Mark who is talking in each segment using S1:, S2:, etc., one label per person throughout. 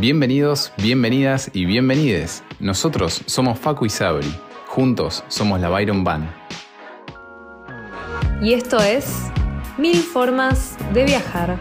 S1: Bienvenidos, bienvenidas y bienvenides. Nosotros somos Facu y Sabri. Juntos somos la Byron Band.
S2: Y esto es Mil Formas de Viajar.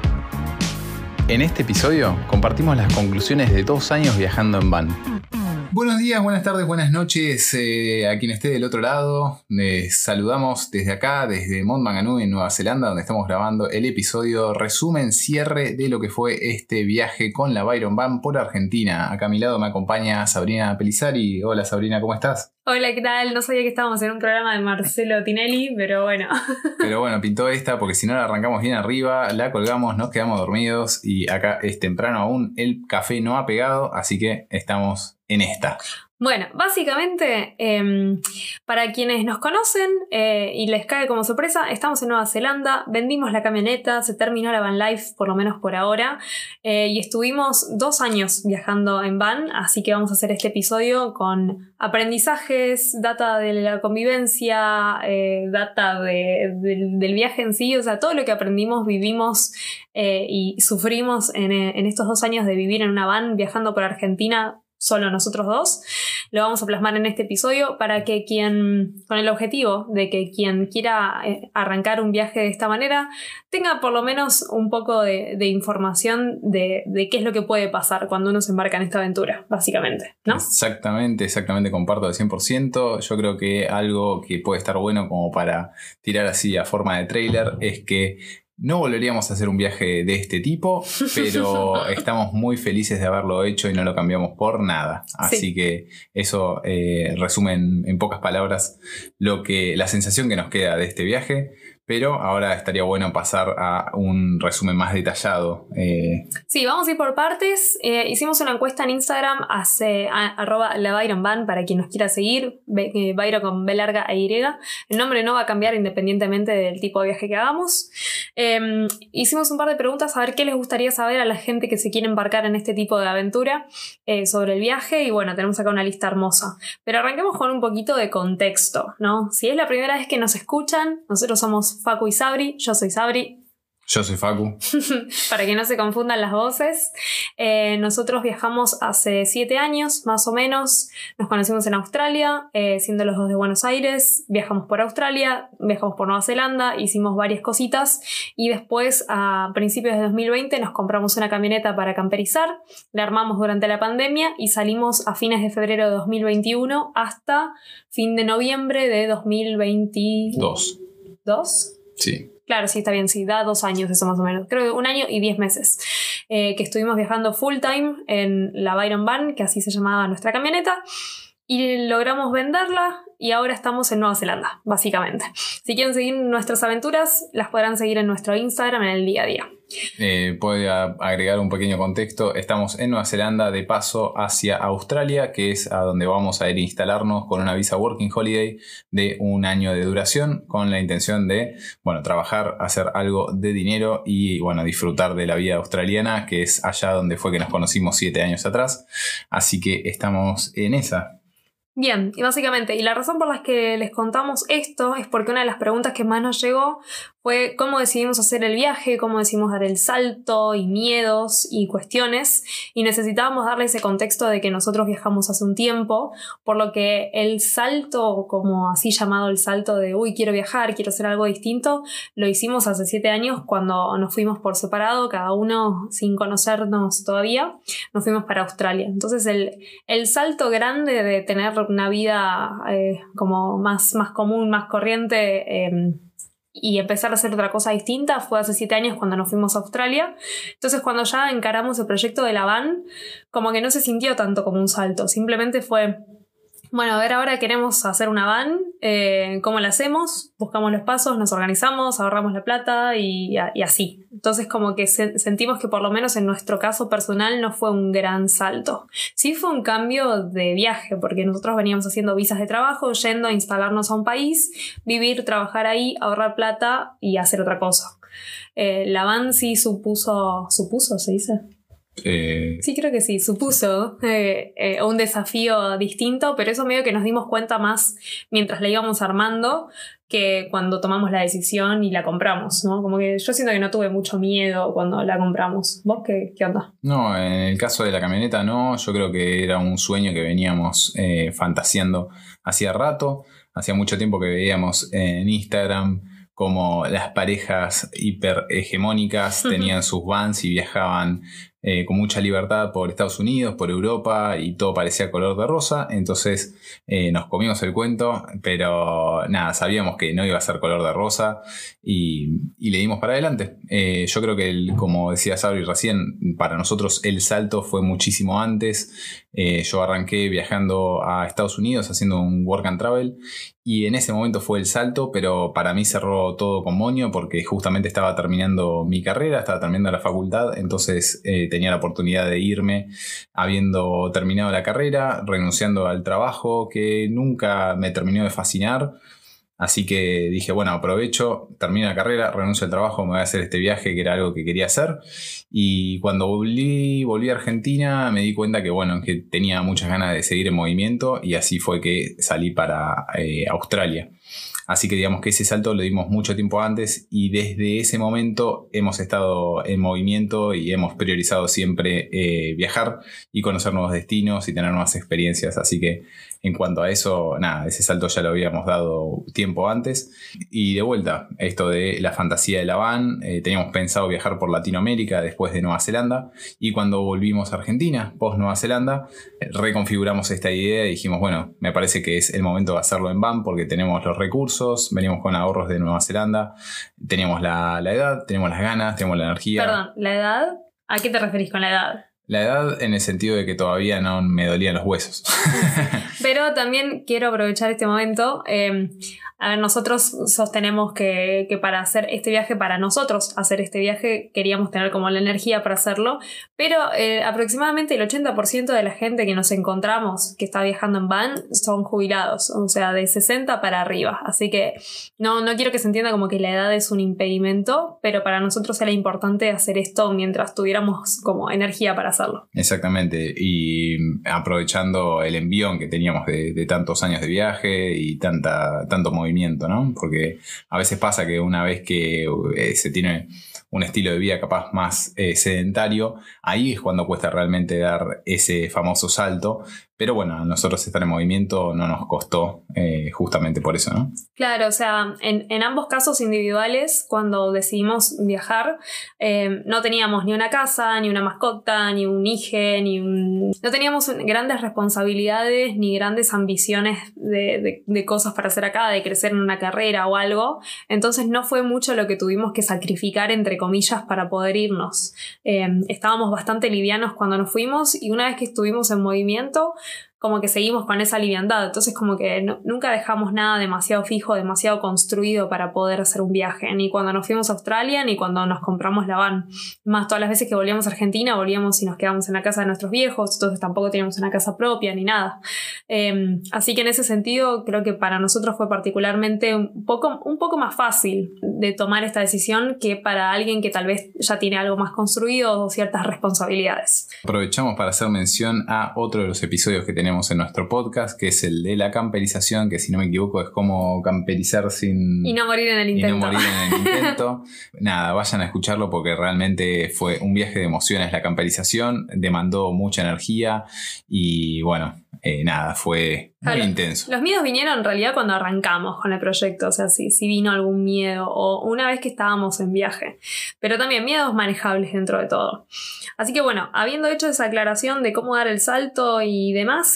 S1: En este episodio compartimos las conclusiones de dos años viajando en van. Buenos días, buenas tardes, buenas noches eh, a quien esté del otro lado. Les saludamos desde acá, desde Mont Maganú en Nueva Zelanda, donde estamos grabando el episodio resumen, cierre de lo que fue este viaje con la Byron Van por Argentina. Acá a mi lado me acompaña Sabrina Pelizari. Hola Sabrina, ¿cómo estás?
S2: Hola, ¿qué tal? No sabía que estábamos en un programa de Marcelo Tinelli, pero bueno.
S1: Pero bueno, pintó esta porque si no la arrancamos bien arriba, la colgamos, nos quedamos dormidos y acá es temprano aún, el café no ha pegado, así que estamos en esta.
S2: Bueno, básicamente, em, para quienes nos conocen eh, y les cae como sorpresa, estamos en Nueva Zelanda, vendimos la camioneta, se terminó la van life, por lo menos por ahora, eh, y estuvimos dos años viajando en van, así que vamos a hacer este episodio con aprendizajes, data de la convivencia, eh, data del viaje en sí, o sea, todo lo que aprendimos, vivimos y sufrimos en estos dos años de vivir en una van viajando por Argentina solo nosotros dos. Lo vamos a plasmar en este episodio para que quien, con el objetivo de que quien quiera eh, arrancar un viaje de esta manera, tenga por lo menos un poco de, información de, qué es lo que puede pasar cuando uno se embarca en esta aventura, básicamente, ¿no?
S1: Exactamente, exactamente, comparto al 100%. Yo creo que algo que puede estar bueno como para tirar así a forma de trailer es que no volveríamos a hacer un viaje de este tipo, pero estamos muy felices de haberlo hecho y no lo cambiamos por nada. Así que eso eh, resume en, pocas palabras lo que la sensación que nos queda de este viaje. Pero ahora estaría bueno pasar a un resumen más detallado.
S2: Eh. Sí, vamos a ir por partes. Eh, hicimos una encuesta en Instagram, hace, arroba la Byron Band para quien nos quiera seguir, eh, Byron con B larga e Y. El nombre no va a cambiar independientemente del tipo de viaje que hagamos. Em, hicimos un par de preguntas a ver qué les gustaría saber a la gente que se quiere embarcar en este tipo de aventura sobre el viaje. Y bueno, tenemos acá una lista hermosa. Pero arranquemos con un poquito de contexto, ¿no? Si es la primera vez que nos escuchan, nosotros somos Facu y Sabri. Yo soy Sabri.
S1: Yo soy Facu.
S2: Para que no se confundan las voces. Eh, nosotros viajamos hace siete años, más o menos. Nos conocimos en Australia, eh, siendo los dos de Buenos Aires. Viajamos por Australia, viajamos por Nueva Zelanda, hicimos varias cositas. Y después, a principios de 2020, nos compramos una camioneta para camperizar. La armamos durante la pandemia y salimos a fines de febrero de 2021 hasta fin de noviembre de 2022. ¿Dos?
S1: Sí.
S2: Claro, sí, está bien, sí, da dos años eso más o menos. Creo que un año y diez meses. Eh, que estuvimos viajando full time en la Byron Van, que así se llamaba nuestra camioneta. Y logramos venderla y ahora estamos en Nueva Zelanda, básicamente. Si quieren seguir nuestras aventuras, las podrán seguir en nuestro Instagram en el día a día.
S1: Eh, puede agregar un pequeño contexto. Estamos en Nueva Zelanda de paso hacia Australia, que es a donde vamos a ir a instalarnos con una visa Working Holiday de un año de duración, con la intención de, bueno, trabajar, hacer algo de dinero y, bueno, disfrutar de la vida australiana, que es allá donde fue que nos conocimos siete años atrás. Así que estamos en esa.
S2: Bien, y básicamente, y la razón por la que les contamos esto es porque una de las preguntas que más nos llegó fue cómo decidimos hacer el viaje, cómo decidimos dar el salto y miedos y cuestiones, y necesitábamos darle ese contexto de que nosotros viajamos hace un tiempo, por lo que el salto, como así llamado el salto de, uy, quiero viajar, quiero hacer algo distinto, lo hicimos hace siete años cuando nos fuimos por separado, cada uno sin conocernos todavía, nos fuimos para Australia. Entonces el, el salto grande de tener una vida eh, como más, más común, más corriente, em, y empezar a hacer otra cosa distinta fue hace siete años cuando nos fuimos a Australia. Entonces cuando ya encaramos el proyecto de la van, como que no se sintió tanto como un salto, simplemente fue bueno, a ver, ahora queremos hacer una van. Eh, ¿Cómo la hacemos? Buscamos los pasos, nos organizamos, ahorramos la plata y, así. Entonces, como que sentimos que por lo menos en nuestro caso personal no fue un gran salto. Sí fue un cambio de viaje, porque nosotros veníamos haciendo visas de trabajo, yendo a instalarnos a un país, vivir, trabajar ahí, ahorrar plata y hacer otra cosa. Eh, la van sí supuso, supuso, se dice.
S1: Eh,
S2: sí, creo que sí, supuso eh, eh, un desafío distinto, pero eso medio que nos dimos cuenta más mientras la íbamos armando, que cuando tomamos la decisión y la compramos, ¿no? Como que yo siento que no tuve mucho miedo cuando la compramos. ¿Vos qué, qué onda?
S1: No, en el caso de la camioneta no, yo creo que era un sueño que veníamos fantaseando hacía rato, hacía mucho tiempo que veíamos en Instagram como las parejas hiper hegemónicas tenían sus vans y viajaban eh, con mucha libertad por Estados Unidos, por Europa y todo parecía color de rosa. Entonces eh, nos comimos el cuento, pero nada, sabíamos que no iba a ser color de rosa y, le dimos para adelante. Eh, yo creo que, como decía Sabri recién, para nosotros el salto fue muchísimo antes. yo arranqué viajando a Estados Unidos haciendo un work and travel y en ese momento fue el salto, pero para mí cerró todo con moño porque justamente estaba terminando mi carrera, estaba terminando la facultad, entonces tenía la oportunidad de irme habiendo terminado la carrera, renunciando al trabajo que nunca me terminó de fascinar. Así que dije, bueno, aprovecho, termino la carrera, renuncio al trabajo, me voy a hacer este viaje que era algo que quería hacer. Y cuando volví, volví a Argentina me di cuenta que, bueno, que tenía muchas ganas de seguir en movimiento y así fue que salí para eh, Australia. Así que digamos que ese salto lo dimos mucho tiempo antes y desde ese momento hemos estado en movimiento y hemos priorizado siempre eh, viajar y conocer nuevos destinos y tener nuevas experiencias. Así que en cuanto a eso, nada, ese salto ya lo habíamos dado tiempo antes. Y de vuelta, esto de la fantasía de la van, eh, teníamos pensado viajar por Latinoamérica después de Nueva Zelanda. Y cuando volvimos a Argentina, post Nueva Zelanda, reconfiguramos esta idea y dijimos, bueno, me parece que es el momento de hacerlo en van porque tenemos los recursos, venimos con ahorros de Nueva Zelanda, teníamos la, la edad, tenemos las ganas, tenemos la energía.
S2: Perdón, ¿la edad? ¿A qué te referís con la edad?
S1: La edad en el sentido de que todavía no me dolían los huesos.
S2: Pero también quiero aprovechar este momento. Eh, a ver, nosotros sostenemos que, para hacer este viaje, para nosotros hacer este viaje, queríamos tener como la energía para hacerlo, pero eh, aproximadamente el 80% de la gente que nos encontramos que está viajando en van son jubilados, o sea, de 60 para arriba. Así que no, no quiero que se entienda como que la edad es un impedimento, pero para nosotros era importante hacer esto mientras tuviéramos como energía para hacerlo.
S1: Exactamente, y aprovechando el envión que teníamos de, tantos años de viaje y tanta, tanto movimiento ¿no? Porque a veces pasa que una vez que eh, se tiene un estilo de vida capaz más eh, sedentario, ahí es cuando cuesta realmente dar ese famoso salto, pero bueno, a nosotros estar en movimiento no nos costó eh, justamente por eso, ¿no?
S2: Claro, o sea, en, ambos casos individuales, cuando decidimos viajar, eh, no teníamos ni una casa, ni una mascota, ni un hijo, ni un... No teníamos grandes responsabilidades, ni grandes ambiciones de, cosas para hacer acá, de crecer en una carrera o algo. Entonces no fue mucho lo que tuvimos que sacrificar, entre comillas, para poder irnos. Eh, estábamos bastante livianos cuando nos fuimos y una vez que estuvimos en movimiento, como que seguimos con esa liviandad. Entonces como que nunca dejamos nada demasiado fijo, demasiado construido para poder hacer un viaje. Ni cuando nos fuimos a Australia, ni cuando nos compramos la van. Más todas las veces que volvíamos a Argentina, volvíamos y nos quedamos en la casa de nuestros viejos. Entonces tampoco teníamos una casa propia ni nada. Em, así que en ese sentido creo que para nosotros fue particularmente un poco, un poco más fácil de tomar esta decisión que para alguien que tal vez ya tiene algo más construido o ciertas responsabilidades.
S1: Aprovechamos para hacer mención a otro de los episodios que tenemos en nuestro podcast, que es el de la camperización, que si no me equivoco es como camperizar sin...
S2: Y no morir en el intento.
S1: Y no morir en el intento. Nada, vayan a escucharlo porque realmente fue un viaje de emociones la camperización, demandó mucha energía y bueno, eh, nada, fue muy intenso.
S2: Los miedos vinieron en realidad cuando arrancamos con el proyecto, o sea, si, si vino algún miedo o una vez que estábamos en viaje, pero también miedos manejables dentro de todo. Así que bueno, habiendo hecho esa aclaración de cómo dar el salto y demás,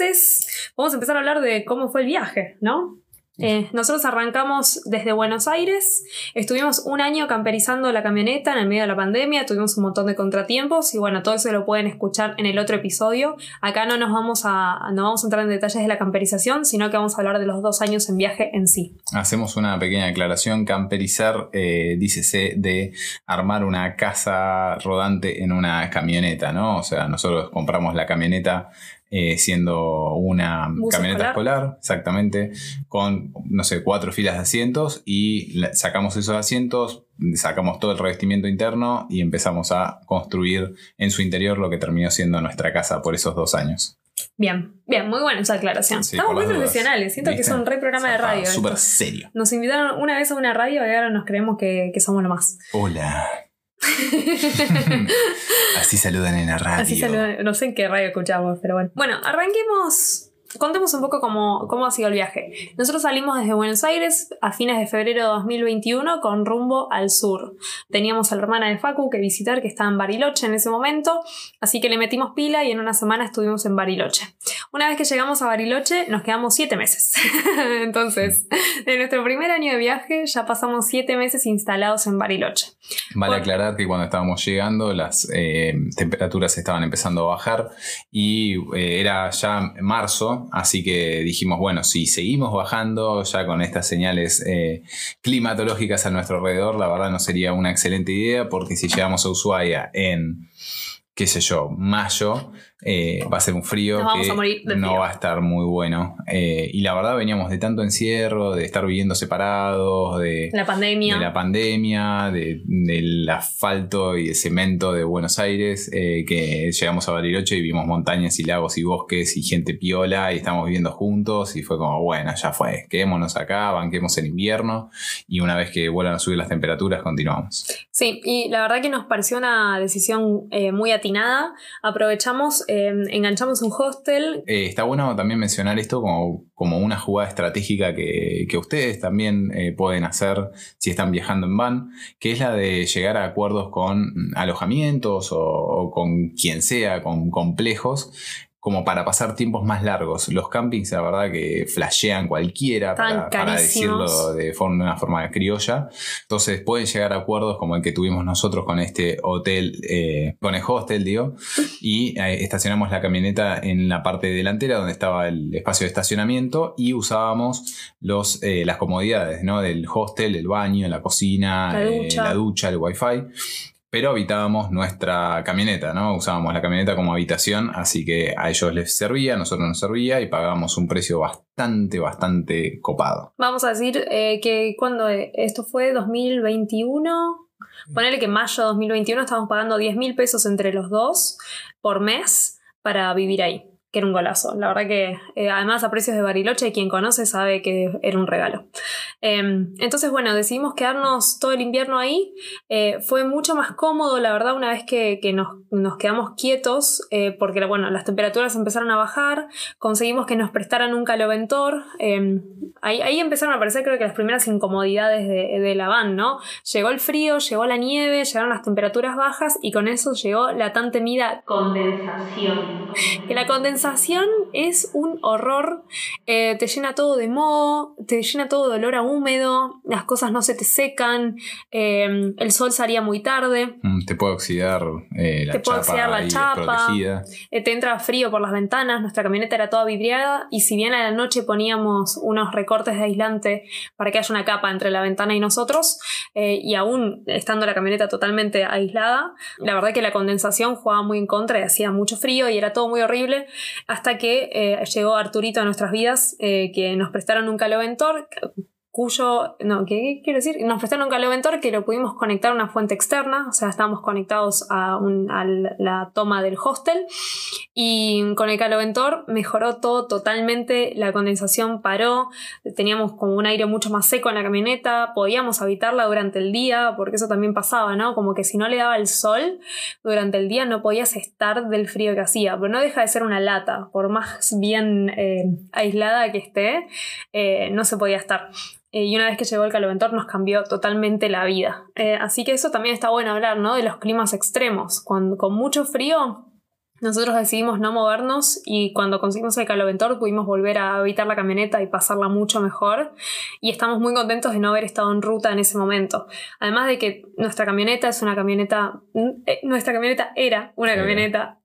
S2: vamos a empezar a hablar de cómo fue el viaje, ¿no? Eh, nosotros arrancamos desde Buenos Aires, estuvimos un año camperizando la camioneta en el medio de la pandemia, tuvimos un montón de contratiempos y bueno, todo eso lo pueden escuchar en el otro episodio. Acá no nos vamos a, no vamos a entrar en detalles de la camperización, sino que vamos a hablar de los dos años en viaje en sí.
S1: Hacemos una pequeña aclaración, camperizar eh, dícese de armar una casa rodante en una camioneta, ¿no? O sea, nosotros compramos la camioneta eh, siendo una camioneta escolar. exactamente, con, no sé, cuatro filas de asientos y sacamos esos asientos, sacamos todo el revestimiento interno y empezamos a construir en su interior lo que terminó siendo nuestra casa por esos dos años.
S2: Bien, bien, muy buena esa aclaración.
S1: Sí,
S2: Estamos muy profesionales. Siento que es
S1: ¿Viste?
S2: un re programa de radio.
S1: Súper serio.
S2: Nos invitaron una vez a una radio y ahora nos creemos que, que somos lo más.
S1: Hola. Así saludan en la radio.
S2: Así no sé en qué radio escuchamos, pero bueno. Bueno, arranquemos. Contemos un poco cómo, cómo ha sido el viaje. Nosotros salimos desde Buenos Aires a fines de febrero de 2021 con rumbo al sur. Teníamos a la hermana de Facu que visitar, que estaba en Bariloche en ese momento, así que le metimos pila y en una semana estuvimos en Bariloche. Una vez que llegamos a Bariloche, nos quedamos siete meses. Entonces, de nuestro primer año de viaje, ya pasamos siete meses instalados en Bariloche.
S1: Vale
S2: Bueno.
S1: aclarar que cuando estábamos llegando las eh, temperaturas estaban empezando a bajar y eh, era ya marzo, así que dijimos, bueno, si seguimos bajando ya con estas señales eh, climatológicas a nuestro alrededor, la verdad no sería una excelente idea porque si llegamos a Ushuaia en, qué sé yo, mayo, eh, va a ser un frío
S2: Nos vamos
S1: que
S2: a morir de
S1: no va a estar muy bueno. Eh, y la verdad veníamos de tanto encierro, de estar viviendo separados, de
S2: La pandemia.
S1: de la pandemia, de- del asfalto y el cemento de Buenos Aires, eh, que llegamos a Bariloche y vimos montañas y lagos y bosques y gente piola y estamos viviendo juntos y fue como, bueno, ya fue, quedémonos acá, banquemos el invierno y una vez que vuelvan a subir las temperaturas continuamos.
S2: Sí, y la verdad que nos pareció una decisión muy atinada. Aprovechamos, eh, enganchamos un hostel.
S1: Eh, está bueno también mencionar esto como, como una jugada estratégica que, que ustedes también eh, pueden hacer si están viajando en van, que es la de llegar a acuerdos con mm, alojamientos o con quien sea, con complejos, como para pasar tiempos más largos. Los campings, la verdad, que flashean cualquiera, para, para decirlo de, forma, una forma criolla. Entonces pueden llegar a acuerdos como el que tuvimos nosotros con este hotel, eh, con el hostel, digo, y eh, estacionamos la camioneta en la parte delantera donde estaba el espacio de estacionamiento y usábamos los, eh, las comodidades ¿no? del hostel, el baño, la cocina, eh, la ducha, el wifi. Pero habitábamos nuestra camioneta, ¿no? Usábamos la camioneta como habitación, así que a ellos les servía, a nosotros nos servía y pagábamos un precio bastante, bastante copado.
S2: Vamos a decir eh, que cuando eh, esto fue 2021, ponele que mayo de 2021 estábamos pagando 10 mil pesos entre los dos por mes para vivir ahí, que era un golazo. La verdad que eh, además a precios de Bariloche, quien conoce sabe que era un regalo. Eh, entonces, bueno, decidimos quedarnos todo el invierno ahí. Eh, fue mucho más cómodo, la verdad, una vez que, que nos, nos quedamos quietos, eh, porque bueno, las temperaturas empezaron a bajar, conseguimos que nos prestaran un caloventor. eh, ahí, ahí empezaron a aparecer, creo que las primeras incomodidades de, de la van, ¿no? Llegó el frío, llegó la nieve, llegaron las temperaturas bajas y con eso llegó la tan temida condensación. Que la condensación es un horror, eh, te llena todo de moho, te llena todo de olor a húmedo, las cosas no se te secan, eh, el sol salía muy tarde.
S1: Mm, Te puede oxidar eh, la
S2: Te puede
S1: chapa
S2: oxidar la chapa. Eh, te entra frío por las ventanas, nuestra camioneta era toda vidriada y si bien a la noche poníamos unos recortes de aislante para que haya una capa entre la ventana y nosotros, y aún estando la camioneta totalmente aislada, la verdad que la condensación jugaba muy en contra y hacía mucho frío y era todo muy horrible hasta que eh, llegó Arturito a nuestras vidas, eh, que nos prestaron un caloventor cuyo, no, ¿qué, quiero decir? Nos prestaron un caloventor que lo pudimos conectar a una fuente externa, o sea, estábamos conectados a, un- a la toma del hostel y con el caloventor mejoró todo totalmente, la condensación paró, teníamos como un aire mucho más seco en la camioneta, podíamos habitarla durante el día, porque eso también pasaba, ¿no? Como que si no le daba el sol durante el día no podías estar del frío que hacía, pero no deja de ser una lata, por más bien eh, aislada que esté, eh, no se podía estar. Eh, y una vez que llegó el caloventor nos cambió totalmente la vida. Eh, así que eso también está bueno hablar, ¿no? De los climas extremos. Con mucho frío, nosotros decidimos no movernos y cuando conseguimos el caloventor pudimos volver a habitar la camioneta y pasarla mucho mejor. Y estamos muy contentos de no haber estado en ruta en ese momento. Además de que nuestra camioneta es una camioneta... eh, nuestra camioneta era una camioneta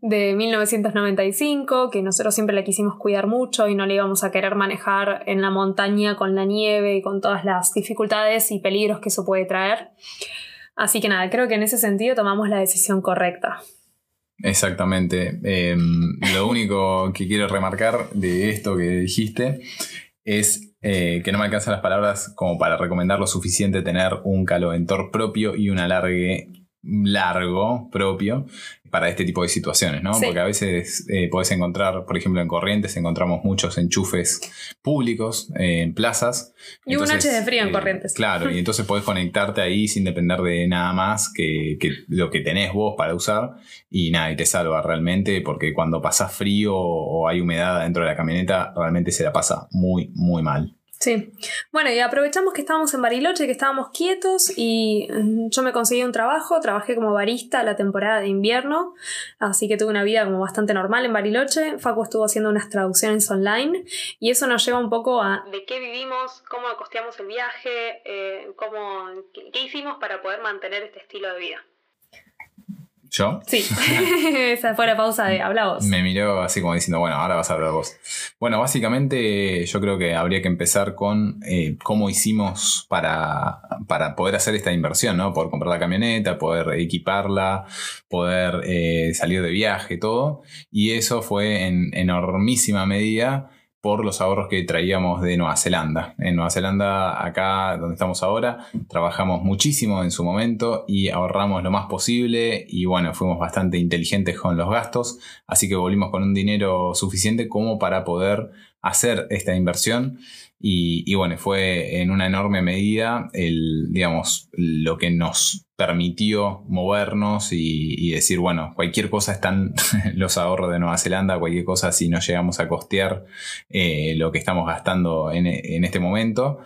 S2: de 1995, que nosotros siempre la quisimos cuidar mucho y no la íbamos a querer manejar en la montaña con la nieve y con todas las dificultades y peligros que eso puede traer. Así que nada, creo que en ese sentido tomamos la decisión correcta.
S1: Exactamente. Eh, lo único que quiero remarcar de esto que dijiste es eh, que no me alcanzan las palabras como para recomendar lo suficiente tener un caloventor propio y un alargue largo propio para este tipo de situaciones, ¿no? Porque a veces eh, podés encontrar, por ejemplo, en Corrientes encontramos muchos enchufes públicos eh, en plazas.
S2: Y un H de frío en Corrientes.
S1: Claro, y entonces podés conectarte ahí sin depender de nada más que, que, lo que tenés vos para usar y nada, y te salva realmente porque cuando pasás frío o hay humedad dentro de la camioneta, realmente se la pasa muy, muy mal.
S2: Sí. Bueno, y aprovechamos que estábamos en Bariloche, que estábamos quietos y mm, yo me conseguí un trabajo, trabajé como barista la temporada de invierno, así que tuve una vida como bastante normal en Bariloche. Facu estuvo haciendo unas traducciones online y eso nos lleva un poco a de qué vivimos, cómo costeamos el viaje, eh, cómo, qué hicimos para poder mantener este estilo de vida.
S1: ¿Yo?
S2: Sí, esa fue la pausa de habla vos.
S1: Me miró así como diciendo, bueno, ahora vas a hablar vos. Bueno, básicamente yo creo que habría que empezar con eh, cómo hicimos para, para poder hacer esta inversión, ¿no? Poder comprar la camioneta, poder equiparla, poder eh, salir de viaje, todo. Y eso fue en enormísima medida por los ahorros que traíamos de Nueva Zelanda. En Nueva Zelanda, acá donde estamos ahora, trabajamos muchísimo en su momento y ahorramos lo más posible y bueno, fuimos bastante inteligentes con los gastos, así que volvimos con un dinero suficiente como para poder hacer esta inversión y, bueno, fue en una enorme medida el, digamos, lo que nos permitió movernos y, decir, bueno, cualquier cosa están los ahorros de Nueva Zelanda, cualquier cosa si no llegamos a costear eh, lo que estamos gastando en, en este momento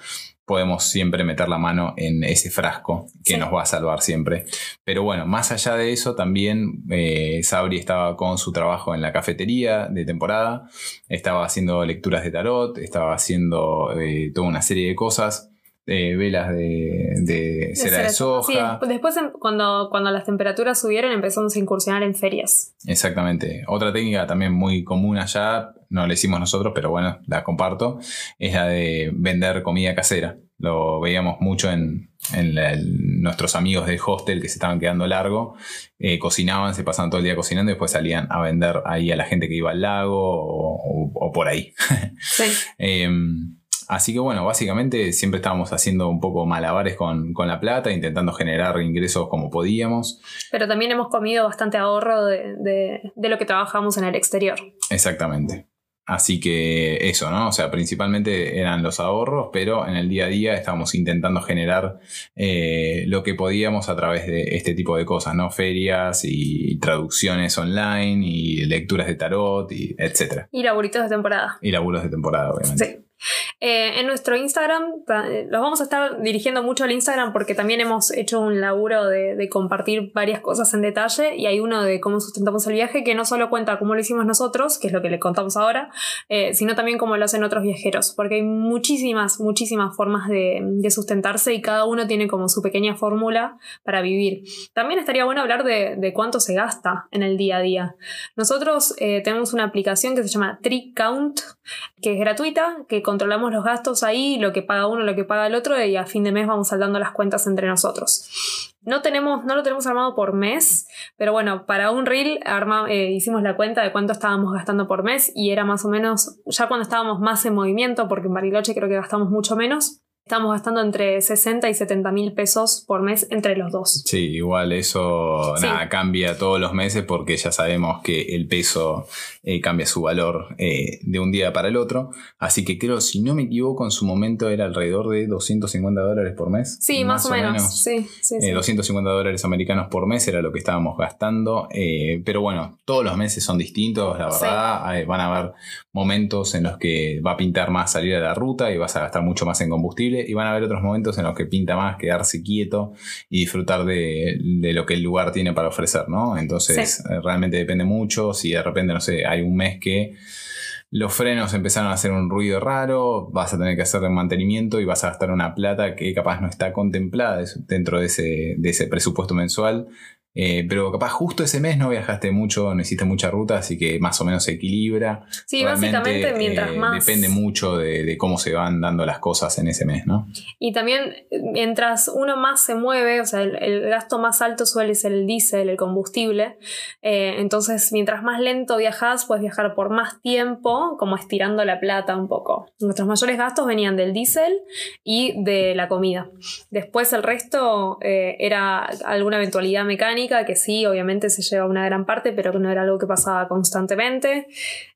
S1: podemos siempre meter la mano en ese frasco que nos va a salvar siempre. Pero bueno, más allá de eso, también eh, Sabri estaba con su trabajo en la cafetería de temporada, estaba haciendo lecturas de tarot, estaba haciendo eh, toda una serie de cosas. Eh, velas de, cera de, soja.
S2: Sí, después cuando, cuando las temperaturas subieron empezamos a incursionar en ferias.
S1: Exactamente. Otra técnica también muy común allá, no la hicimos nosotros, pero bueno, la comparto, es la de vender comida casera. Lo veíamos mucho en, nuestros amigos del hostel que se estaban quedando largo, eh, cocinaban, se pasaban todo el día cocinando y después salían a vender ahí a la gente que iba al lago o, por ahí. Sí. Em, Así que bueno, básicamente siempre estábamos haciendo un poco malabares con, la plata, intentando generar ingresos como podíamos.
S2: Pero también hemos comido bastante ahorro de, lo que trabajamos en el exterior.
S1: Exactamente. Así que eso, ¿no? O sea, principalmente eran los ahorros, pero en el día a día estábamos intentando generar eh, lo que podíamos a través de este tipo de cosas, ¿no? Ferias y traducciones online y lecturas de tarot y etcétera.
S2: Y laburitos de temporada.
S1: Y laburos de temporada, obviamente. Sí.
S2: Eh, en nuestro Instagram, eh, los vamos a estar dirigiendo mucho al Instagram porque también hemos hecho un laburo de, compartir varias cosas en detalle y hay uno de cómo sustentamos el viaje que no solo cuenta cómo lo hicimos nosotros, que es lo que le contamos ahora, eh, sino también cómo lo hacen otros viajeros, porque hay muchísimas, muchísimas formas de, sustentarse y cada uno tiene como su pequeña fórmula para vivir. También estaría bueno hablar de, cuánto se gasta en el día a día. Nosotros tenemos una aplicación que se llama Trick Count, que es gratuita, que controlamos los gastos ahí, lo que paga uno, lo que paga el otro, y a fin de mes vamos saldando las cuentas entre nosotros. No, tenemos, no lo tenemos armado por mes, pero bueno, para un reel eh, hicimos la cuenta de cuánto estábamos gastando por mes y era más o menos, ya cuando estábamos más en movimiento, porque en Bariloche creo que gastamos mucho menos, Estamos gastando entre 60 y 70 mil pesos por mes entre los dos.
S1: Sí, igual eso nada, cambia todos los meses porque ya sabemos que el peso eh, cambia su valor eh, de un día para el otro. Así que creo, si no me equivoco, en su momento era alrededor de 250 dólares por mes.
S2: Sí, más, o, menos. Sí, sí,
S1: 250 eh, dólares americanos por mes era lo que estábamos gastando. pero bueno, todos los meses son distintos, la verdad. van a haber momentos en los que va a pintar más salir a la ruta y vas a gastar mucho más en combustible y van a haber otros momentos en los que pinta más quedarse quieto y disfrutar de, lo que el lugar tiene para ofrecer, ¿no? Entonces eh, realmente depende mucho, si de repente, no sé, hay un mes que los frenos empezaron a hacer un ruido raro, vas a tener que hacer mantenimiento y vas a gastar una plata que capaz no está contemplada dentro de ese, de ese presupuesto mensual Eh, pero capaz justo ese mes no viajaste mucho, no hiciste mucha ruta, así que más o menos se equilibra.
S2: Sí, básicamente mientras
S1: eh,
S2: más...
S1: Depende mucho de, de cómo se van dando las cosas en ese mes, ¿no?
S2: Y también mientras uno más se mueve, o sea, el, el gasto más alto suele ser el diésel, el combustible. Eh, entonces, mientras más lento viajas, puedes viajar por más tiempo, como estirando la plata un poco. Nuestros mayores gastos venían del diésel y de la comida. Después el resto eh, era alguna eventualidad mecánica, que sí, obviamente se lleva una gran parte, pero que no era algo que pasaba constantemente.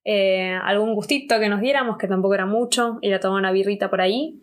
S2: Eh, algún gustito que nos diéramos, que tampoco era mucho, ir a tomar una birrita por ahí.